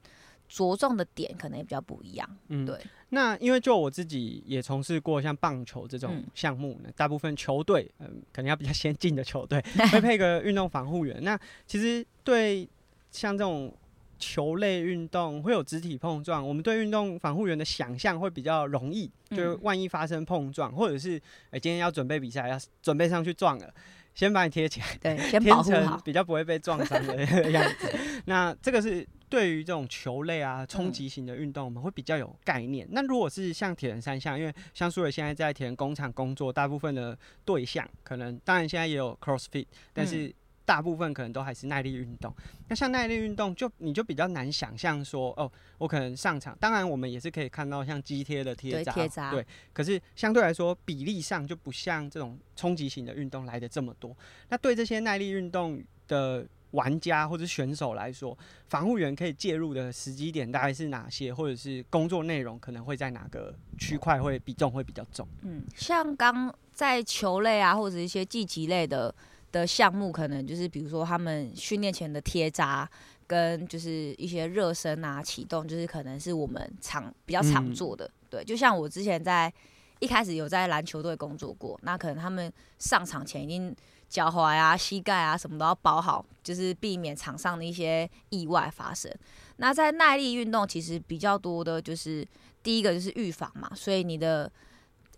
着重的点可能也比较不一样。嗯，对。那因为就我自己也从事过像棒球这种项目呢，嗯、大部分球队嗯，可能要比较先进的球队会配个运动防护员。那其实对像这种球类运动会有肢体碰撞，我们对运动防护员的想象会比较容易，就是万一发生碰撞，或者是哎、欸、今天要准备比赛，要准备上去撞了。先把你贴起来，对，先保护好，比较不会被撞伤的样子。那这个是对于这种球类啊、冲击型的运动，我们会比较有概念。嗯、那如果是像铁人三项，因为像苏伟现在在铁人工厂工作，大部分的对象可能，当然现在也有 CrossFit，但是、嗯。大部分可能都还是耐力运动，那像耐力运动就你就比较难想象说哦，我可能上场，当然我们也是可以看到像肌贴的贴扎，对，可是相对来说比例上就不像这种冲击型的运动来的这么多。那对这些耐力运动的玩家或者选手来说，防护员可以介入的时机点大概是哪些，或者是工作内容可能会在哪个区块会比重会比较重？嗯，像刚在球类啊，或者一些竞技类的。的项目可能就是，比如说他们训练前的贴扎，跟就是一些热身啊、启动，就是可能是我们常比较常做的。嗯、对，就像我之前在一开始有在篮球队工作过，那可能他们上场前已经脚踝啊、膝盖啊什么都要包好，就是避免场上的一些意外发生。那在耐力运动，其实比较多的就是第一个就是预防嘛，所以你的。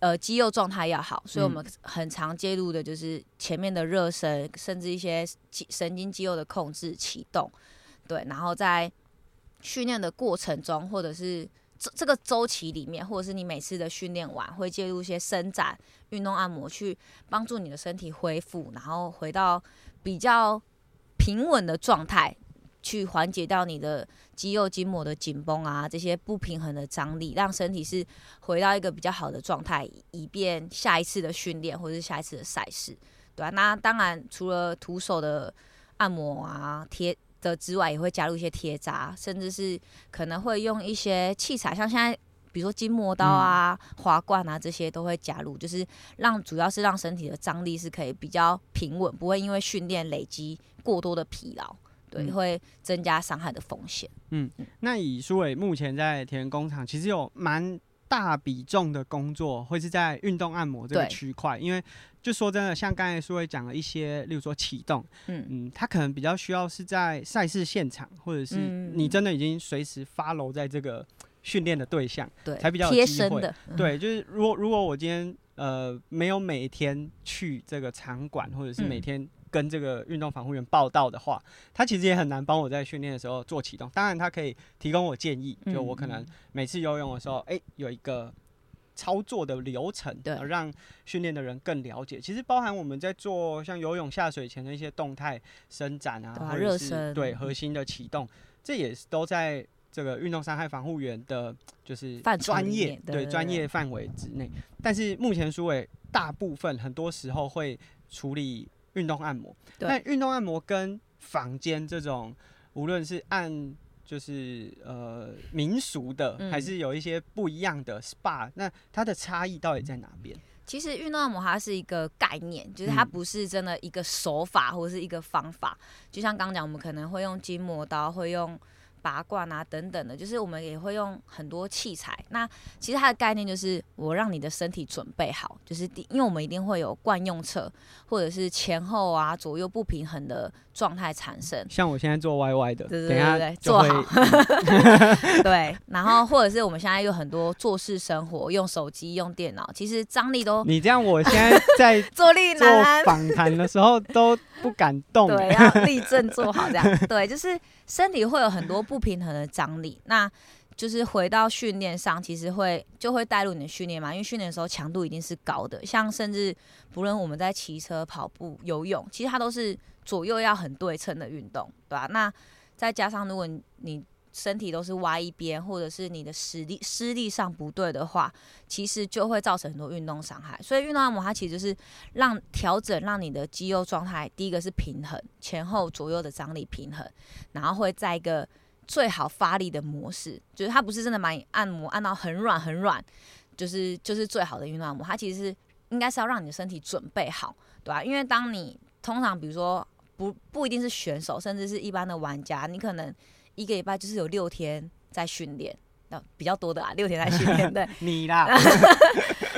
呃，肌肉状态要好，所以我们很常介入的就是前面的热身，甚至一些肌神经肌肉的控制、启动，对，然后在训练的过程中，或者是这这个周期里面，或者是你每次的训练完，会介入一些伸展、运动按摩，去帮助你的身体恢复，然后回到比较平稳的状态。去缓解掉你的肌肉筋膜的紧绷啊，这些不平衡的张力，让身体是回到一个比较好的状态，以便下一次的训练或者是下一次的赛事，对吧、啊？那当然，除了徒手的按摩啊、贴的之外，也会加入一些贴扎，甚至是可能会用一些器材，像现在比如说筋膜刀啊、滑罐啊这些都会加入，就是让主要是让身体的张力是可以比较平稳，不会因为训练累积过多的疲劳。对，会增加伤害的风险。嗯，那以苏伟目前在田园工厂，其实有蛮大比重的工作会是在运动按摩这个区块，因为就说真的，像刚才苏伟讲了一些，例如说启动，嗯嗯，他可能比较需要是在赛事现场，或者是你真的已经随时 follow 在这个训练的对象，对，才比较贴身的。对，就是如果如果我今天呃没有每天去这个场馆，或者是每天。跟这个运动防护员报道的话，他其实也很难帮我在训练的时候做启动。当然，他可以提供我建议，就我可能每次游泳的时候，哎、欸，有一个操作的流程，对，让训练的人更了解。其实包含我们在做像游泳下水前的一些动态伸展啊，或者是对核心的启动，这也是都在这个运动伤害防护员的，就是专业对专业范围之内。但是目前苏伟大部分很多时候会处理。运动按摩，那运动按摩跟房间这种，无论是按就是呃民俗的，嗯、还是有一些不一样的 SPA，那它的差异到底在哪边？其实运动按摩它是一个概念，就是它不是真的一个手法或者是一个方法。嗯、就像刚刚讲，我们可能会用筋膜刀，会用。拔罐啊，等等的，就是我们也会用很多器材。那其实它的概念就是，我让你的身体准备好，就是，因为我们一定会有惯用侧，或者是前后啊左右不平衡的状态产生。像我现在做歪歪的，对对对对，做好。对，然后或者是我们现在有很多做事生活，用手机、用电脑，其实张力都。你这样，我现在在 坐立难安，访谈的时候 都不敢动。对，要立正坐好，这样。对，就是。身体会有很多不平衡的张力，那就是回到训练上，其实会就会带入你的训练嘛，因为训练的时候强度一定是高的，像甚至不论我们在骑车、跑步、游泳，其实它都是左右要很对称的运动，对吧？那再加上如果你身体都是歪一边，或者是你的实力施力上不对的话，其实就会造成很多运动伤害。所以运动按摩它其实就是让调整，让你的肌肉状态，第一个是平衡，前后左右的张力平衡，然后会在一个最好发力的模式，就是它不是真的把你按摩按到很软很软，就是就是最好的运动按摩。它其实应该是要让你的身体准备好，对吧、啊？因为当你通常比如说不不一定是选手，甚至是一般的玩家，你可能。一个礼拜就是有六天在训练，那比较多的啊，六天在训练，对，你啦，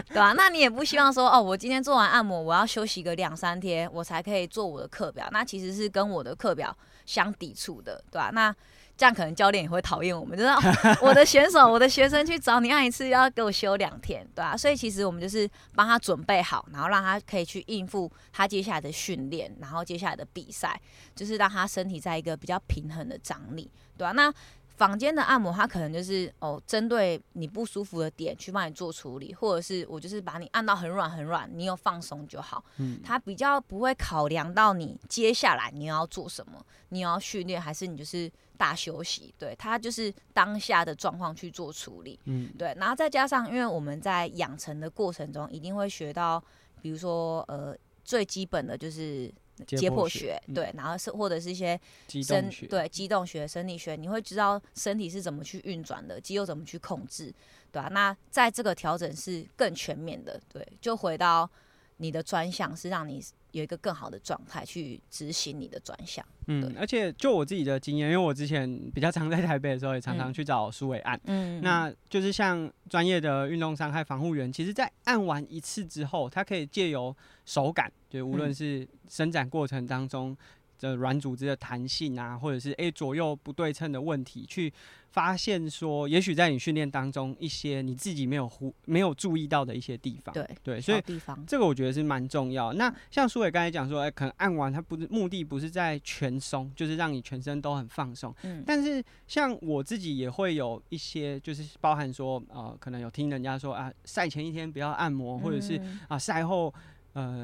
对吧、那你也不希望说，哦，我今天做完按摩，我要休息个两三天，我才可以做我的课表，那其实是跟我的课表相抵触的，对吧、那这样可能教练也会讨厌我们，就是 我的选手、我的学生去找你按一次，要给我休两天，对啊，所以其实我们就是帮他准备好，然后让他可以去应付他接下来的训练，然后接下来的比赛，就是让他身体在一个比较平衡的张力，对啊，那坊间的按摩，它可能就是哦，针对你不舒服的点去帮你做处理，或者是我就是把你按到很软很软，你有放松就好。嗯，它比较不会考量到你接下来你要做什么，你要训练还是你就是大休息。对，它就是当下的状况去做处理。嗯，对，然后再加上，因为我们在养成的过程中，一定会学到，比如说呃，最基本的就是。解剖学，学对，然后是或者是一些生对机动学、生理学，你会知道身体是怎么去运转的，肌肉怎么去控制，对吧、啊？那在这个调整是更全面的，对，就回到你的专项是让你有一个更好的状态去执行你的转向。嗯，而且就我自己的经验，因为我之前比较常在台北的时候，也常常去找苏伟按，嗯，那就是像专业的运动伤害防护员，其实在按完一次之后，他可以借由手感，就无论是伸展过程当中的软组织的弹性啊，或者是诶、欸、左右不对称的问题，去发现说，也许在你训练当中一些你自己没有忽没有注意到的一些地方。对对，所以这个我觉得是蛮重要。那像苏伟刚才讲说，诶、欸，可能按完它不是目的不是在全松，就是让你全身都很放松。嗯。但是像我自己也会有一些，就是包含说，呃，可能有听人家说啊，赛前一天不要按摩，或者是啊赛后。呃，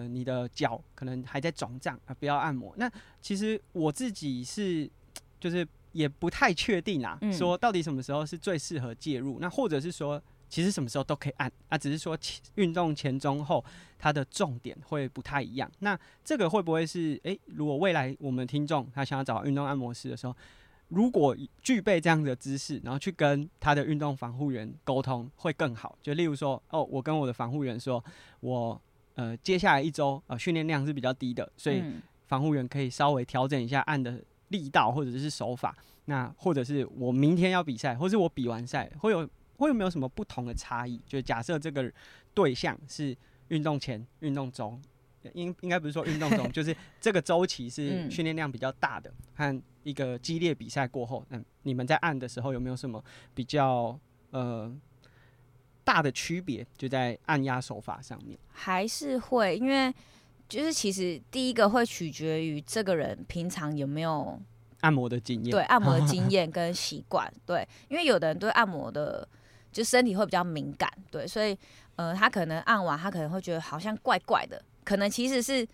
你的脚可能还在肿胀啊，不要按摩。那其实我自己是，就是也不太确定啊，嗯、说到底什么时候是最适合介入。那或者是说，其实什么时候都可以按啊，只是说运动前、中、后它的重点会不太一样。那这个会不会是，诶、欸，如果未来我们听众他想要找运动按摩师的时候，如果具备这样的知识，然后去跟他的运动防护员沟通会更好。就例如说，哦，我跟我的防护员说，我。呃，接下来一周呃训练量是比较低的，所以防护员可以稍微调整一下按的力道或者是手法。那或者是我明天要比赛，或者是我比完赛会有会有没有什么不同的差异？就假设这个对象是运动前、运动中，应应该不是说运动中，就是这个周期是训练量比较大的，和一个激烈比赛过后，嗯你们在按的时候有没有什么比较呃？大的区别就在按压手法上面，还是会，因为就是其实第一个会取决于这个人平常有没有按摩的经验，对按摩的经验跟习惯，对，因为有的人对按摩的就身体会比较敏感，对，所以呃，他可能按完他可能会觉得好像怪怪的，可能其实是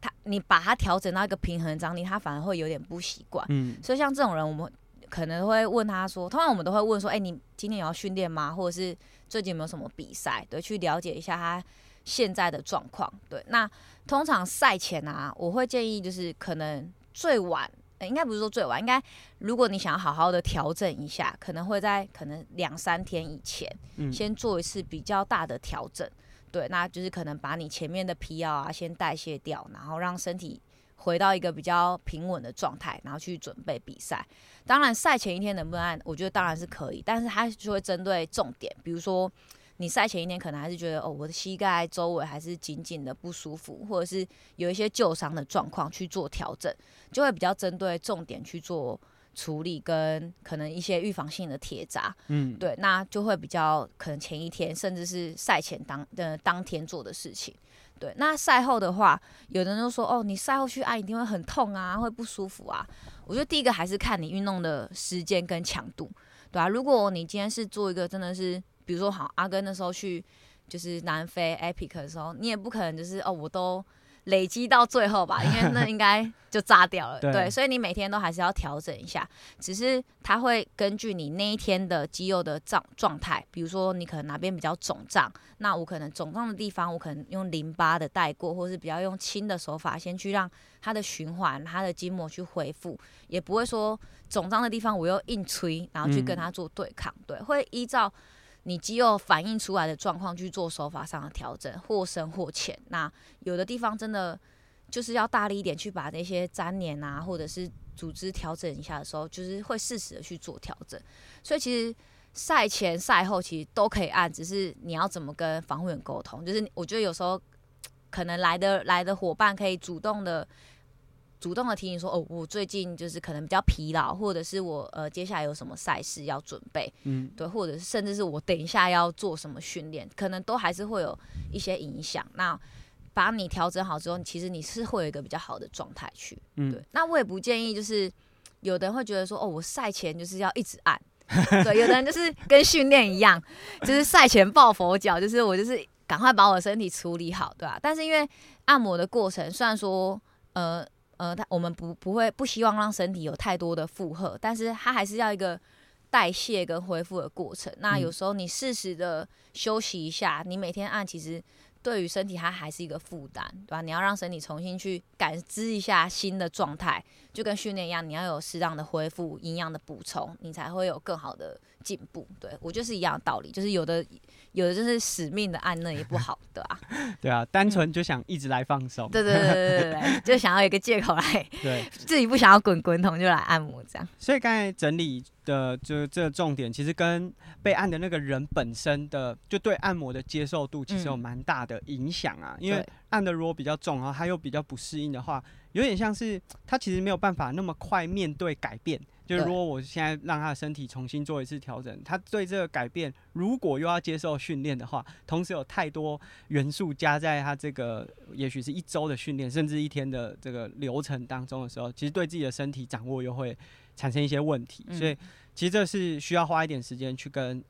他你把他调整到一个平衡张力，他反而会有点不习惯，嗯，所以像这种人，我们可能会问他说，通常我们都会问说，哎、欸，你今天有要训练吗？或者是最近有没有什么比赛？对，去了解一下他现在的状况。对，那通常赛前啊，我会建议就是可能最晚，欸、应该不是说最晚，应该如果你想要好好的调整一下，可能会在可能两三天以前，先做一次比较大的调整。嗯、对，那就是可能把你前面的疲劳啊先代谢掉，然后让身体回到一个比较平稳的状态，然后去准备比赛。当然，赛前一天能不能按，我觉得当然是可以，但是它就会针对重点，比如说你赛前一天可能还是觉得哦，我的膝盖周围还是紧紧的不舒服，或者是有一些旧伤的状况去做调整，就会比较针对重点去做处理，跟可能一些预防性的贴扎，嗯，对，那就会比较可能前一天甚至是赛前当的当天做的事情。对，那赛后的话，有的人就说哦，你赛后去按一定会很痛啊，会不舒服啊。我觉得第一个还是看你运动的时间跟强度，对啊，如果你今天是做一个真的是，比如说好阿根那时候去就是南非 Epic 的时候，你也不可能就是哦，我都。累积到最后吧，因为那应该就炸掉了。对，对，所以你每天都还是要调整一下，只是它会根据你那一天的肌肉的状状态，比如说你可能哪边比较肿胀，那我可能肿胀的地方，我可能用淋巴的带过，或是比较用轻的手法，先去让它的循环、它的筋膜去恢复，也不会说肿胀的地方我又硬吹，然后去跟它做对抗。嗯、对，会依照。你肌肉反映出来的状况去做手法上的调整，或深或浅。那有的地方真的就是要大力一点去把那些粘连啊，或者是组织调整一下的时候，就是会适时的去做调整。所以其实赛前赛后其实都可以按，只是你要怎么跟防护员沟通。就是我觉得有时候可能来的来的伙伴可以主动的。主动的提醒说，哦，我最近就是可能比较疲劳，或者是我呃接下来有什么赛事要准备，嗯，对，或者是甚至是我等一下要做什么训练，可能都还是会有一些影响。那把你调整好之后，其实你是会有一个比较好的状态去，嗯，对。那我也不建议，就是有的人会觉得说，哦，我赛前就是要一直按，对，有的人就是跟训练一样，就是赛前抱佛脚，就是我就是赶快把我的身体处理好，对吧？但是因为按摩的过程，虽然说呃。呃，他我们不不会不希望让身体有太多的负荷，但是它还是要一个代谢跟恢复的过程。那有时候你适时的休息一下，你每天按，其实对于身体它还是一个负担，对吧？你要让身体重新去感知一下新的状态，就跟训练一样，你要有适当的恢复、营养的补充，你才会有更好的进步。对，我就是一样的道理，就是有的。有的就是使命的按，那也不好，对吧？对啊，单纯就想一直来放松。对对对对对对，就想要一个借口来，对，自己不想要滚滚筒就来按摩这样。所以刚才整理的就这个重点，其实跟被按的那个人本身的就对按摩的接受度其实有蛮大的影响啊。因为按的如果比较重，然后他又比较不适应的话，有点像是他其实没有办法那么快面对改变。就是如果我现在让他的身体重新做一次调整，他对这个改变，如果又要接受训练的话，同时有太多元素加在他这个，也许是一周的训练，甚至一天的这个流程当中的时候，其实对自己的身体掌握又会产生一些问题。所以，其实这是需要花一点时间去跟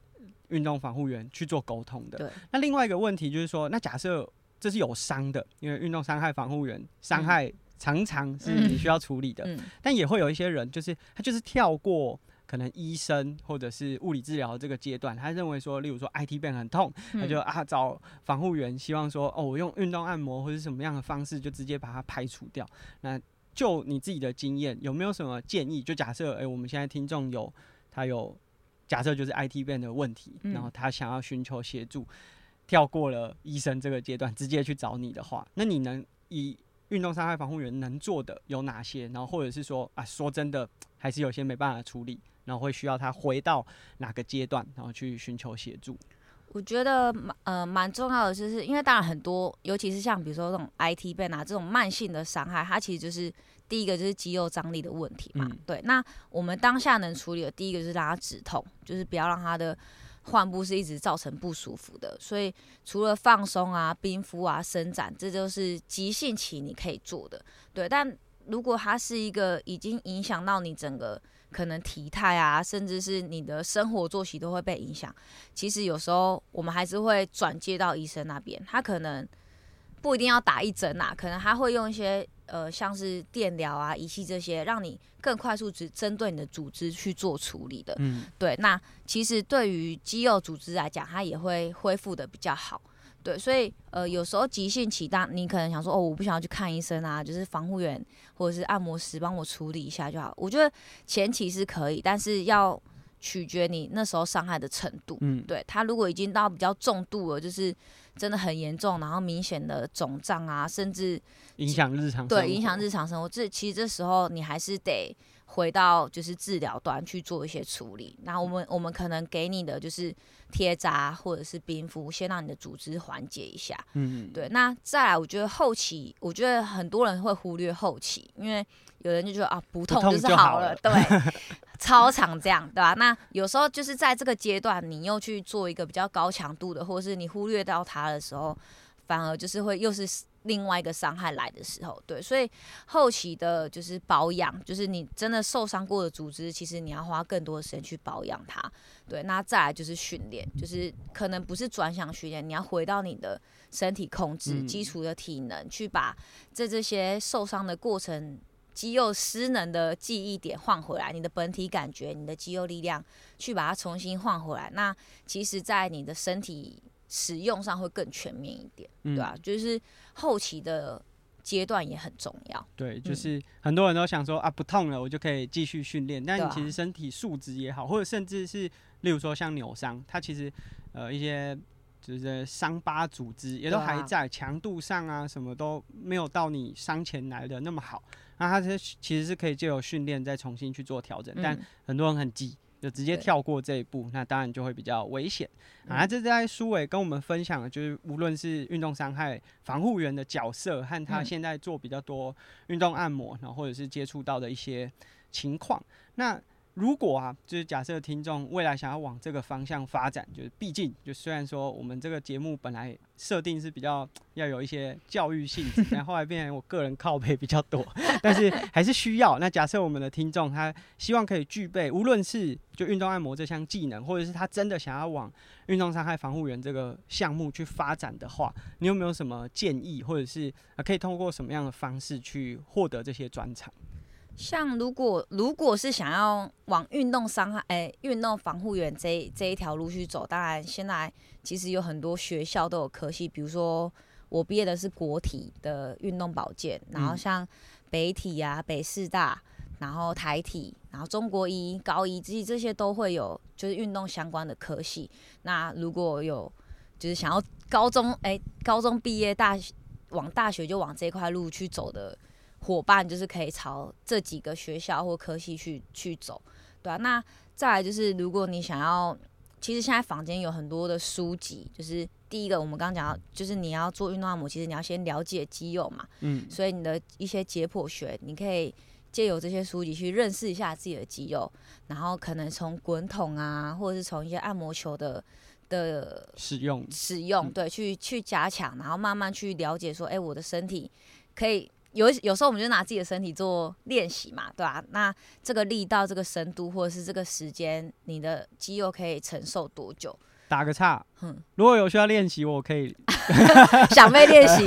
运动防护员去做沟通的。那另外一个问题就是说，那假设这是有伤的，因为运动伤害防护员伤害。常常是你需要处理的，但也会有一些人，就是他就是跳过可能医生或者是物理治疗这个阶段，他认为说，例如说 IT band 很痛，他就啊找防护员，希望说哦，我用运动按摩或者什么样的方式，就直接把它排除掉。那就你自己的经验，有没有什么建议？就假设哎、欸，我们现在听众有他有假设就是 IT band 的问题，然后他想要寻求协助，跳过了医生这个阶段，直接去找你的话，那你能以运动伤害防护员能做的有哪些？然后或者是说啊，说真的，还是有些没办法处理，然后会需要他回到哪个阶段，然后去寻求协助。我觉得蛮呃蛮重要的，就是因为当然很多，尤其是像比如说这种 IT band 啊这种慢性的伤害，它其实就是第一个就是肌肉张力的问题嘛。嗯、对，那我们当下能处理的第一个就是让他止痛，就是不要让他的。患部是一直造成不舒服的，所以除了放松啊、冰敷啊、伸展，这就是急性期你可以做的。对，但如果它是一个已经影响到你整个可能体态啊，甚至是你的生活作息都会被影响，其实有时候我们还是会转接到医生那边，他可能不一定要打一针啊，可能他会用一些。呃，像是电疗啊、仪器这些，让你更快速只针对你的组织去做处理的。嗯，对。那其实对于肌肉组织来讲，它也会恢复的比较好。对，所以呃，有时候急性期，当你可能想说，哦，我不想要去看医生啊，就是防护员或者是按摩师帮我处理一下就好。我觉得前期是可以，但是要取决你那时候伤害的程度。嗯，对。他如果已经到比较重度了，就是。真的很严重，然后明显的肿胀啊，甚至影响日常生活。对，影响日常生活。这其实这时候你还是得回到就是治疗端去做一些处理。那我们我们可能给你的就是贴扎或者是冰敷，先让你的组织缓解一下。嗯嗯。对，那再来，我觉得后期，我觉得很多人会忽略后期，因为有人就觉得啊，不痛就是好了。好了对。超常这样，对吧？那有时候就是在这个阶段，你又去做一个比较高强度的，或者是你忽略到它的时候，反而就是会又是另外一个伤害来的时候，对。所以后期的就是保养，就是你真的受伤过的组织，其实你要花更多的时间去保养它，对。那再来就是训练，就是可能不是专项训练，你要回到你的身体控制基础的体能，去把这这些受伤的过程。肌肉失能的记忆点换回来，你的本体感觉，你的肌肉力量，去把它重新换回来。那其实，在你的身体使用上会更全面一点，嗯、对吧、啊？就是后期的阶段也很重要。对，就是很多人都想说啊，不痛了，我就可以继续训练。但其实身体素质也好，或者甚至是例如说像扭伤，它其实呃一些就是伤疤组织也都还在，强度上啊什么都没有到你伤前来的那么好。那它是其实是可以借由训练再重新去做调整，但很多人很急。就直接跳过这一步，那当然就会比较危险。啊，这在苏伟跟我们分享的，就是无论是运动伤害防护员的角色，和他现在做比较多运动按摩，然后或者是接触到的一些情况，那。如果啊，就是假设听众未来想要往这个方向发展，就是毕竟，就虽然说我们这个节目本来设定是比较要有一些教育性质，但后来变成我个人靠背比较多，但是还是需要。那假设我们的听众他希望可以具备，无论是就运动按摩这项技能，或者是他真的想要往运动伤害防护员这个项目去发展的话，你有没有什么建议，或者是啊可以通过什么样的方式去获得这些专长？像如果如果是想要往运动伤害哎运动防护员这这一条路去走，当然现在其实有很多学校都有科系，比如说我毕业的是国体的运动保健，然后像北体啊、北师大，然后台体，然后中国医、高医，这些这些都会有就是运动相关的科系。那如果有就是想要高中哎高中毕业大往大学就往这块路去走的。伙伴就是可以朝这几个学校或科系去去走，对啊。那再来就是，如果你想要，其实现在房间有很多的书籍，就是第一个我们刚刚讲到，就是你要做运动按摩，其实你要先了解肌肉嘛，嗯，所以你的一些解剖学，你可以借由这些书籍去认识一下自己的肌肉，然后可能从滚筒啊，或者是从一些按摩球的的使用使用，对，去去加强，然后慢慢去了解说，哎、欸，我的身体可以。有有时候我们就拿自己的身体做练习嘛，对吧、啊？那这个力道、这个深度或者是这个时间，你的肌肉可以承受多久？打个岔，嗯，如果有需要练习，我可以 想被练习。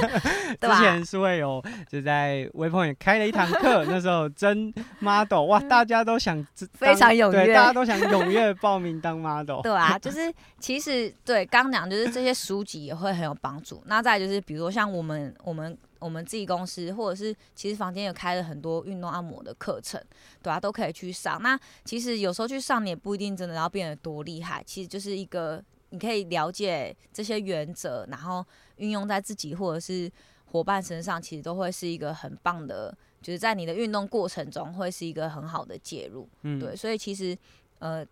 之前是会有就在微朋也开了一堂课，那时候真 model，哇，大家都想非常踊跃，大家都想踊跃报名当 model。对啊，就是其实对刚讲就是这些书籍也会很有帮助。那再就是比如说像我们我们。我们自己公司，或者是其实房间有开了很多运动按摩的课程，对啊，都可以去上。那其实有时候去上，你也不一定真的要变得多厉害，其实就是一个你可以了解这些原则，然后运用在自己或者是伙伴身上，其实都会是一个很棒的，就是在你的运动过程中会是一个很好的介入。嗯，对，所以其实呃，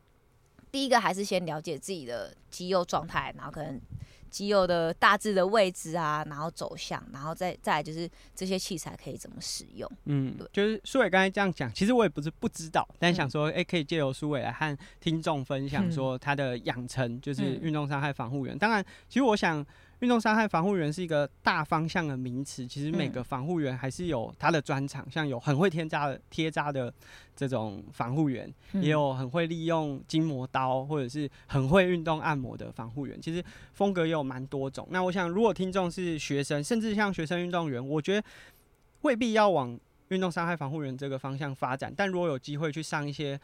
第一个还是先了解自己的肌肉状态，然后可能。肌肉的大致的位置啊，然后走向，然后再再来就是这些器材可以怎么使用。嗯，对，就是苏伟刚才这样讲，其实我也不是不知道，但想说，哎、欸，可以借由苏伟来和听众分享说他的养成，就是运动伤害防护员。当然，其实我想。运动伤害防护员是一个大方向的名词，其实每个防护员还是有他的专长，像有很会添加的贴扎的这种防护员，也有很会利用筋膜刀或者是很会运动按摩的防护员，其实风格也有蛮多种。那我想，如果听众是学生，甚至像学生运动员，我觉得未必要往运动伤害防护员这个方向发展，但如果有机会去上一些。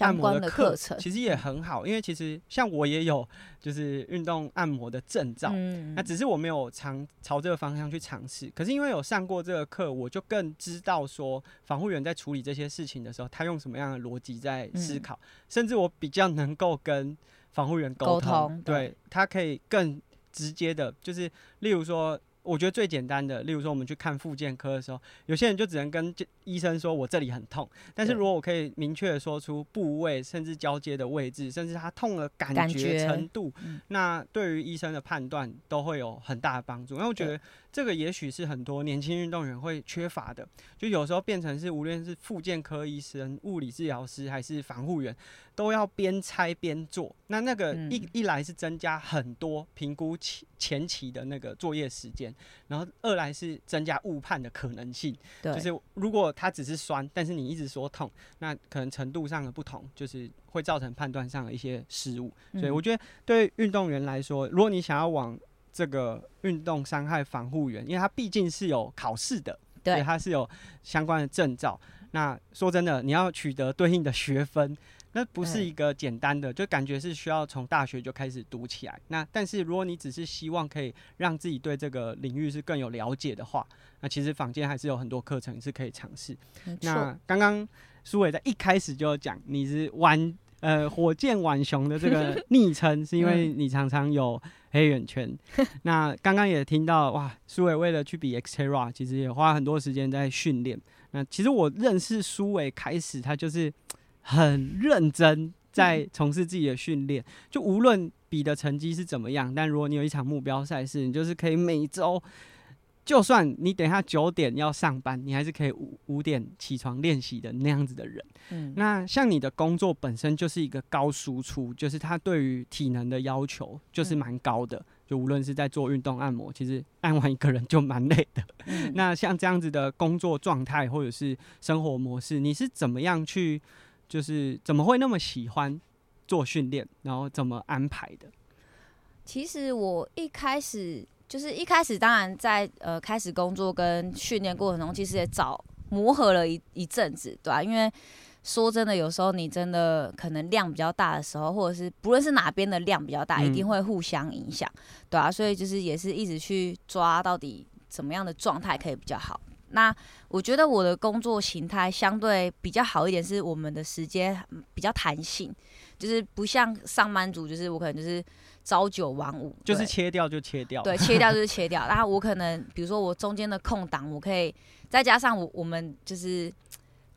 按摩的课程其实也很好，因为其实像我也有就是运动按摩的证照，那只是我没有尝朝这个方向去尝试。可是因为有上过这个课，我就更知道说防护员在处理这些事情的时候，他用什么样的逻辑在思考，甚至我比较能够跟防护员沟通，对，他可以更直接的，就是例如说。我觉得最简单的，例如说我们去看复健科的时候，有些人就只能跟医生说我这里很痛，但是如果我可以明确的说出部位，甚至交接的位置，甚至他痛的感觉程度，那对于医生的判断都会有很大的帮助。因为我觉得。这个也许是很多年轻运动员会缺乏的，就有时候变成是无论是复健科医生、物理治疗师还是防护员，都要边拆边做。那那个一一来是增加很多评估前前期的那个作业时间，然后二来是增加误判的可能性。就是如果他只是酸，但是你一直说痛，那可能程度上的不同，就是会造成判断上的一些失误。所以我觉得对运动员来说，如果你想要往这个运动伤害防护员，因为他毕竟是有考试的，对，他是有相关的证照。那说真的，你要取得对应的学分，那不是一个简单的，就感觉是需要从大学就开始读起来。那但是如果你只是希望可以让自己对这个领域是更有了解的话，那其实坊间还是有很多课程是可以尝试。那刚刚苏伟在一开始就讲，你是玩。呃火箭浣熊的这个 昵称，是因为你常常有黑眼圈。那刚刚也听到哇，苏伟为了去比 Xterra，其实也花很多时间在训练。那其实我认识苏伟开始，他就是很认真在从事自己的训练，就无论比的成绩是怎么样，但如果你有一场目标赛事，你就是可以每周。就算你等一下九点要上班，你还是可以五五点起床练习的那样子的人。嗯，那像你的工作本身就是一个高输出，就是他对于体能的要求就是蛮高的。就无论是在做运动按摩，其实按完一个人就蛮累的。嗯，那像这样子的工作状态或者是生活模式，你是怎么样去，就是怎么会那么喜欢做训练，然后怎么安排的？其实我一开始。就是一开始，当然在呃开始工作跟训练过程中，其实也找磨合了一一阵子，对吧、啊？因为说真的，有时候你真的可能量比较大的时候，或者是不论是哪边的量比较大，一定会互相影响，对啊，所以就是也是一直去抓到底怎么样的状态可以比较好。那我觉得我的工作形态相对比较好一点，是我们的时间比较弹性，就是不像上班族，就是我可能就是。朝九晚五，就是切掉就切掉，对，切掉就是切掉。然后我可能，比如说我中间的空档，我可以再加上我我们就是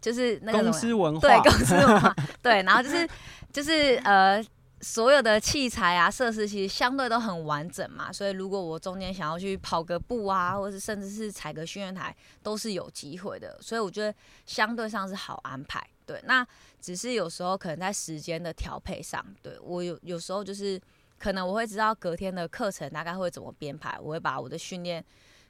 就是那个公司文化，对，公司文化，对，然后就是就是呃所有的器材啊设施其实相对都很完整嘛，所以如果我中间想要去跑个步啊，或者是甚至是踩个训练台，都是有机会的。所以我觉得相对上是好安排。对，那只是有时候可能在时间的调配上，对我有有时候就是。可能我会知道隔天的课程大概会怎么编排，我会把我的训练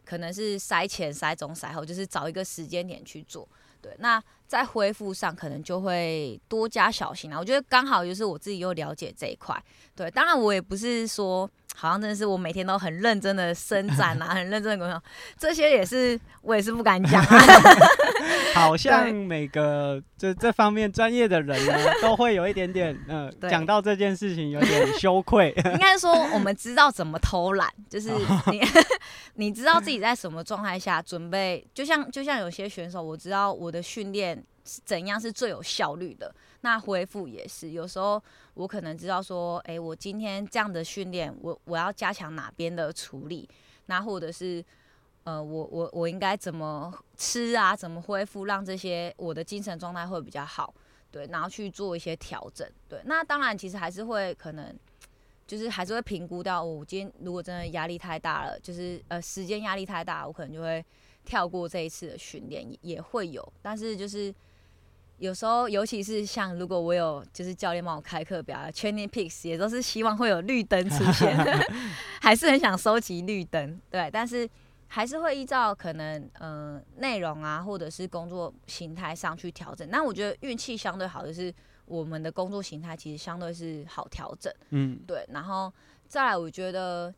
可能是赛前、赛中、赛后，就是找一个时间点去做。对，那在恢复上可能就会多加小心啊。我觉得刚好就是我自己又了解这一块。对，当然我也不是说好像真的是我每天都很认真的伸展啊，很认真的工作，这些也是我也是不敢讲啊。好像每个这这方面专业的人呢，都会有一点点呃，讲到这件事情有点羞愧。应该说我们知道怎么偷懒，就是你你知道自己在什么状态下准备，就像就像有些选手，我知道我的训练是怎样是最有效率的，那恢复也是。有时候我可能知道说，哎，我今天这样的训练，我我要加强哪边的处理，那或者是。呃，我我我应该怎么吃啊？怎么恢复，让这些我的精神状态会比较好？对，然后去做一些调整。对，那当然其实还是会可能，就是还是会评估到，我今天如果真的压力太大了，就是呃时间压力太大，我可能就会跳过这一次的训练，也会有。但是就是有时候，尤其是像如果我有就是教练帮我开课表，Training Peaks 也都是希望会有绿灯出现，还是很想收集绿灯。对，但是。还是会依照可能呃内容啊，或者是工作形态上去调整。那我觉得运气相对好就是我们的工作形态其实相对是好调整，嗯，对。然后再来，我觉得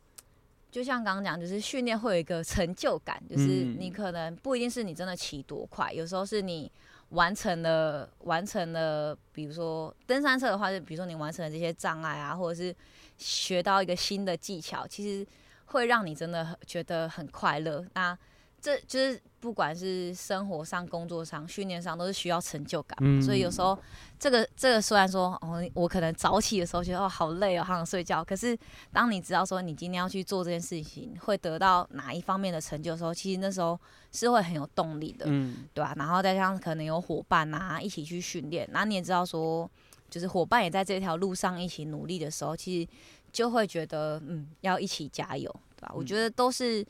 就像刚刚讲，就是训练会有一个成就感，就是你可能不一定是你真的骑多快，有时候是你完成了完成了，比如说登山车的话，就比如说你完成了这些障碍啊，或者是学到一个新的技巧，其实。会让你真的很觉得很快乐，那这就是不管是生活上、工作上、训练上，都是需要成就感。嗯、所以有时候这个这个虽然说哦，我可能早起的时候觉得哦好累哦，好想睡觉。可是当你知道说你今天要去做这件事情，会得到哪一方面的成就的时候，其实那时候是会很有动力的，嗯，对吧、啊？然后再加上可能有伙伴啊一起去训练，然后你也知道说，就是伙伴也在这条路上一起努力的时候，其实。就会觉得嗯，要一起加油，对吧？我觉得都是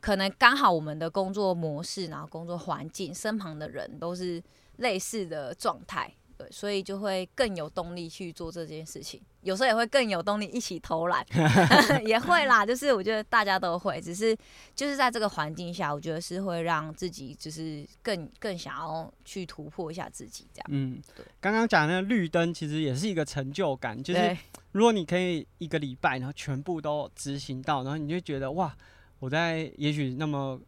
可能刚好我们的工作模式，然后工作环境，身旁的人都是类似的状态，对，所以就会更有动力去做这件事情。有时候也会更有动力一起偷懒，也会啦。就是我觉得大家都会，只是就是在这个环境下，我觉得是会让自己就是更更想要去突破一下自己这样。嗯，对。刚刚讲的那个绿灯其实也是一个成就感，就是。如果你可以一个礼拜，然后全部都执行到，然后你就觉得哇，我在也许那么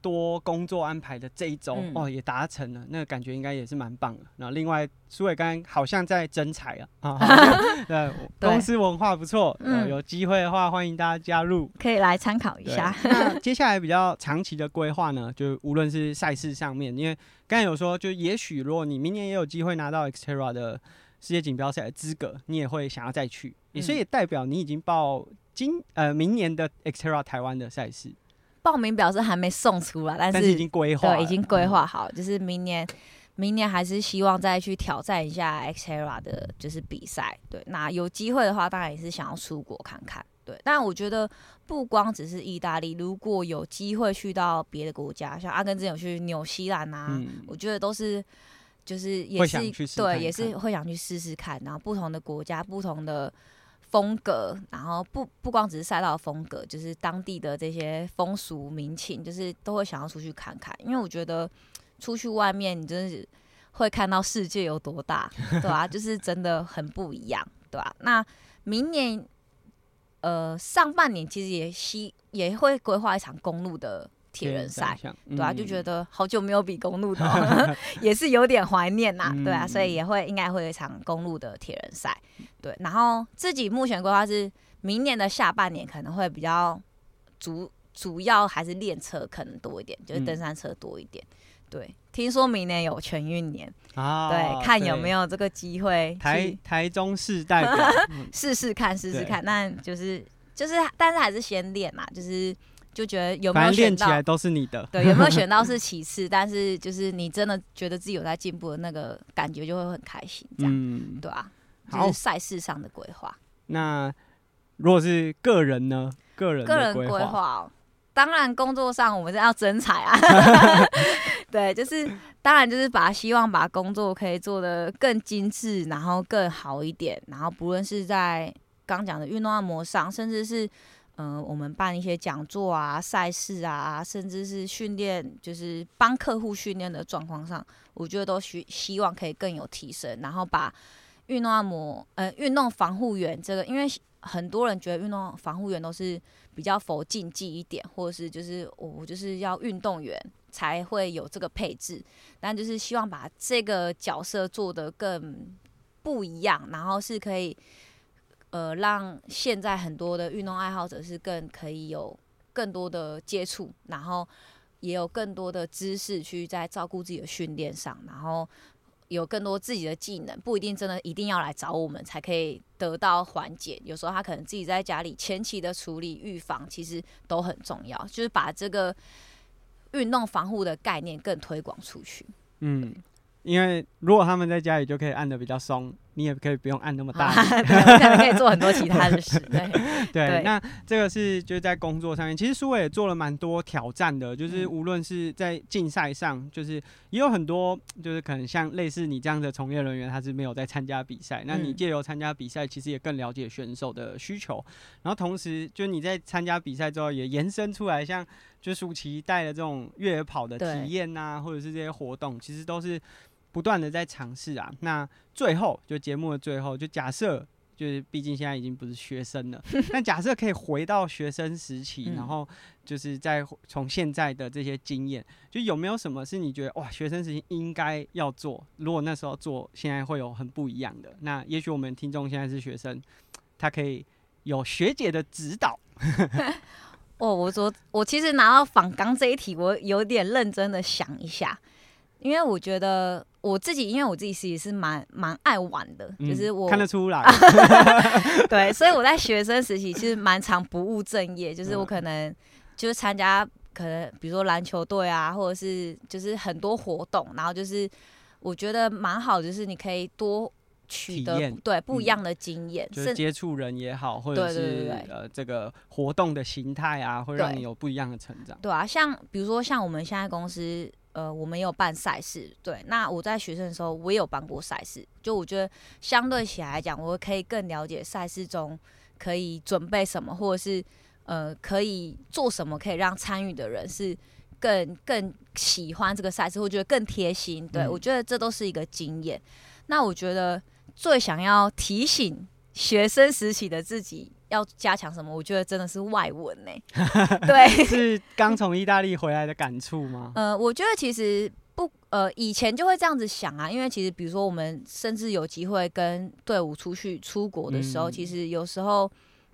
多工作安排的这一周，嗯、哦，也达成了，那个感觉应该也是蛮棒的。然后另外，苏伟刚刚好像在征才啊，啊，对，公司文化不错，嗯、有机会的话欢迎大家加入，可以来参考一下。那 接下来比较长期的规划呢，就无论是赛事上面，因为刚才有说，就也许如果你明年也有机会拿到 Xterra 的。世界锦标赛的资格，你也会想要再去，嗯、所以也代表你已经报今呃明年的 Xterra 台湾的赛事。报名表是还没送出来，但是，已经规划，对，已经规划好，就是明年，明年还是希望再去挑战一下 Xterra 的，就是比赛。对，那有机会的话，当然也是想要出国看看。对，但我觉得不光只是意大利，如果有机会去到别的国家，像阿根廷有去纽西兰啊，嗯、我觉得都是，就是也是对，也是会想去试试看。然后不同的国家，不同的。风格，然后不不光只是赛道的风格，就是当地的这些风俗民情，就是都会想要出去看看。因为我觉得出去外面，你真的是会看到世界有多大，对吧、啊？就是真的很不一样，对吧、啊？那明年，呃，上半年其实也希也会规划一场公路的。铁人赛，对啊，就觉得好久没有比公路的，也是有点怀念呐，对啊，所以也会应该会有一场公路的铁人赛，对。然后自己目前规划是明年的下半年可能会比较主主要还是练车可能多一点，就是登山车多一点。对，听说明年有全运年啊，对，看有没有这个机会。台台中市代表 试试看，试试看，那就是就是，但是还是先练嘛，就是。就觉得有没有选到，起来都是你的，对，有没有选到 是其次，但是就是你真的觉得自己有在进步的那个感觉，就会很开心，这样，嗯、对啊，就是赛事上的规划。那如果是个人呢？个人个人规划、哦，当然工作上我们是要增彩啊，对，就是当然就是把希望把工作可以做得更精致，然后更好一点，然后不论是在刚讲的运动按摩上，甚至是。嗯、我们办一些讲座啊、赛事啊，甚至是训练，就是帮客户训练的状况上，我觉得都希希望可以更有提升。然后把运动按摩，呃，运动防护员这个，因为很多人觉得运动防护员都是比较否竞技一点，或者是就是我就是要运动员才会有这个配置，但就是希望把这个角色做得更不一样，然后是可以。呃，让现在很多的运动爱好者是更可以有更多的接触，然后也有更多的知识去在照顾自己的训练上，然后有更多自己的技能，不一定真的一定要来找我们才可以得到缓解。有时候他可能自己在家里前期的处理预防，其实都很重要，就是把这个运动防护的概念更推广出去。嗯，因为如果他们在家里就可以按的比较松。你也可以不用按那么大，啊，对，可以做很多其他的事。对，对，对，那这个是就是在工作上面，其实苏伟也做了蛮多挑战的，就是无论是在竞赛上，就是也有很多，就是可能像类似你这样的从业人员，他是没有在参加比赛，那你借由参加比赛，其实也更了解选手的需求，然后同时就你在参加比赛之后，也延伸出来，像就舒淇带的这种越野跑的体验呐，或者是这些活动，其实都是。不断的在尝试啊，那最后就节目的最后，就假设就是毕竟现在已经不是学生了，那假设可以回到学生时期，嗯、然后就是在从现在的这些经验，就有没有什么是你觉得哇，学生时期应该要做，如果那时候做，现在会有很不一样的？那也许我们听众现在是学生，他可以有学姐的指导。哦，我说我其实拿到仿纲这一题，我有点认真的想一下。因为我觉得我自己，因为我自己其实是蛮蛮爱玩的，嗯、就是我看得出来，对，所以我在学生时期其实蛮常不务正业，就是我可能就是参加可能比如说篮球队啊，或者是就是很多活动，然后就是我觉得蛮好，就是你可以多取得验对不一样的经验，嗯、就是接触人也好，或者是呃这个活动的形态啊，会让你有不一样的成长。对啊，像比如说像我们现在公司。呃，我们也有办赛事，对。那我在学生的时候，我也有办过赛事。就我觉得相对起来讲，我可以更了解赛事中可以准备什么，或者是呃可以做什么，可以让参与的人是更更喜欢这个赛事，或觉得更贴心。对、嗯、我觉得这都是一个经验。那我觉得最想要提醒学生时期的自己。要加强什么？我觉得真的是外文呢、欸。对，是刚从意大利回来的感触吗？呃，我觉得其实不，呃，以前就会这样子想啊，因为其实比如说我们甚至有机会跟队伍出去出国的时候，嗯、其实有时候，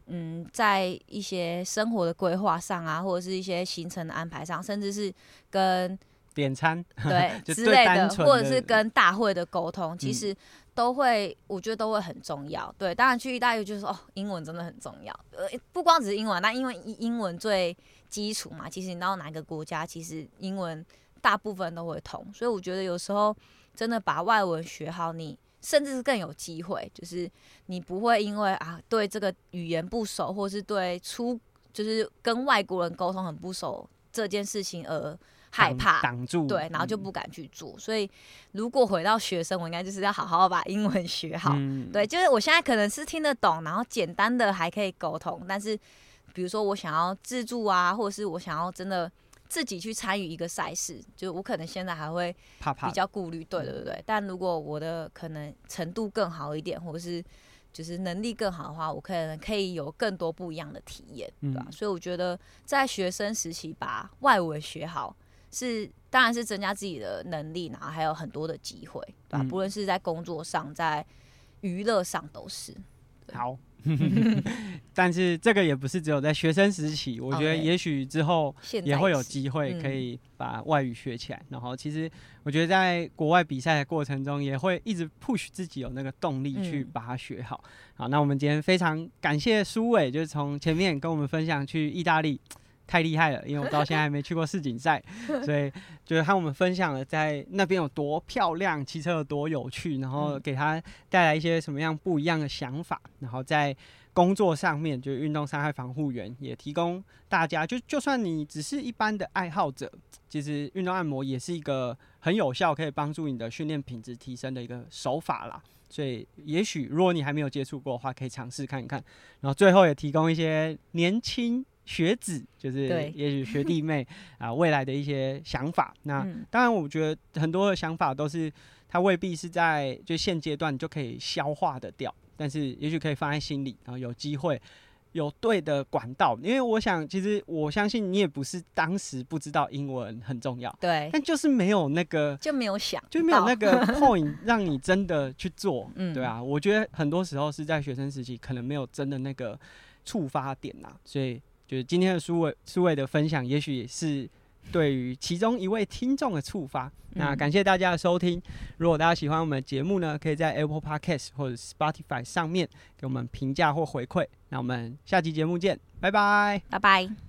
嗯，在一些生活的规划上啊，或者是一些行程的安排上，甚至是跟点餐 对之类的，或者是跟大会的沟通，嗯、其实。都会，我觉得都会很重要。对，当然去意大利就是哦，英文真的很重要。呃，不光只是英文，那因为英文最基础嘛。其实你到哪个国家，其实英文大部分都会通。所以我觉得有时候真的把外文学好，你甚至是更有机会，就是你不会因为啊对这个语言不熟，或是对出就是跟外国人沟通很不熟这件事情而。害怕挡住，对，然后就不敢去做。嗯、所以，如果回到学生，我应该就是要好好把英文学好。嗯、对，就是我现在可能是听得懂，然后简单的还可以沟通。但是，比如说我想要自助啊，或者是我想要真的自己去参与一个赛事，就我可能现在还会比较顾虑。对对对但如果我的可能程度更好一点，或者是就是能力更好的话，我可能可以有更多不一样的体验，对吧？嗯、所以我觉得在学生时期把外文学好。是，当然是增加自己的能力，然后还有很多的机会，对吧？嗯、不论是在工作上，在娱乐上都是。好，但是这个也不是只有在学生时期，我觉得也许之后也会有机会可以把外语学起来。嗯、然后，其实我觉得在国外比赛的过程中，也会一直 push 自己有那个动力去把它学好。嗯、好，那我们今天非常感谢苏伟，就是从前面跟我们分享去意大利。太厉害了，因为我到现在还没去过世锦赛，所以就是和我们分享了在那边有多漂亮，骑车有多有趣，然后给他带来一些什么样不一样的想法，然后在工作上面，就是运动伤害防护员也提供大家，就就算你只是一般的爱好者，其实运动按摩也是一个很有效，可以帮助你的训练品质提升的一个手法啦。所以也许如果你还没有接触过的话，可以尝试看一看。然后最后也提供一些年轻。学子就是，也许学弟妹 啊，未来的一些想法。那当然，我觉得很多的想法都是，他未必是在就现阶段就可以消化的掉，但是也许可以放在心里，然后有机会有对的管道。因为我想，其实我相信你也不是当时不知道英文很重要，对，但就是没有那个就没有想，就没有那个 point 让你真的去做，嗯，对啊。我觉得很多时候是在学生时期，可能没有真的那个触发点呐，所以。就是今天的苏伟苏伟的分享，也许也是对于其中一位听众的触发。嗯、那感谢大家的收听。如果大家喜欢我们的节目呢，可以在 Apple Podcast 或者 Spotify 上面给我们评价或回馈。那我们下期节目见，拜拜，拜拜。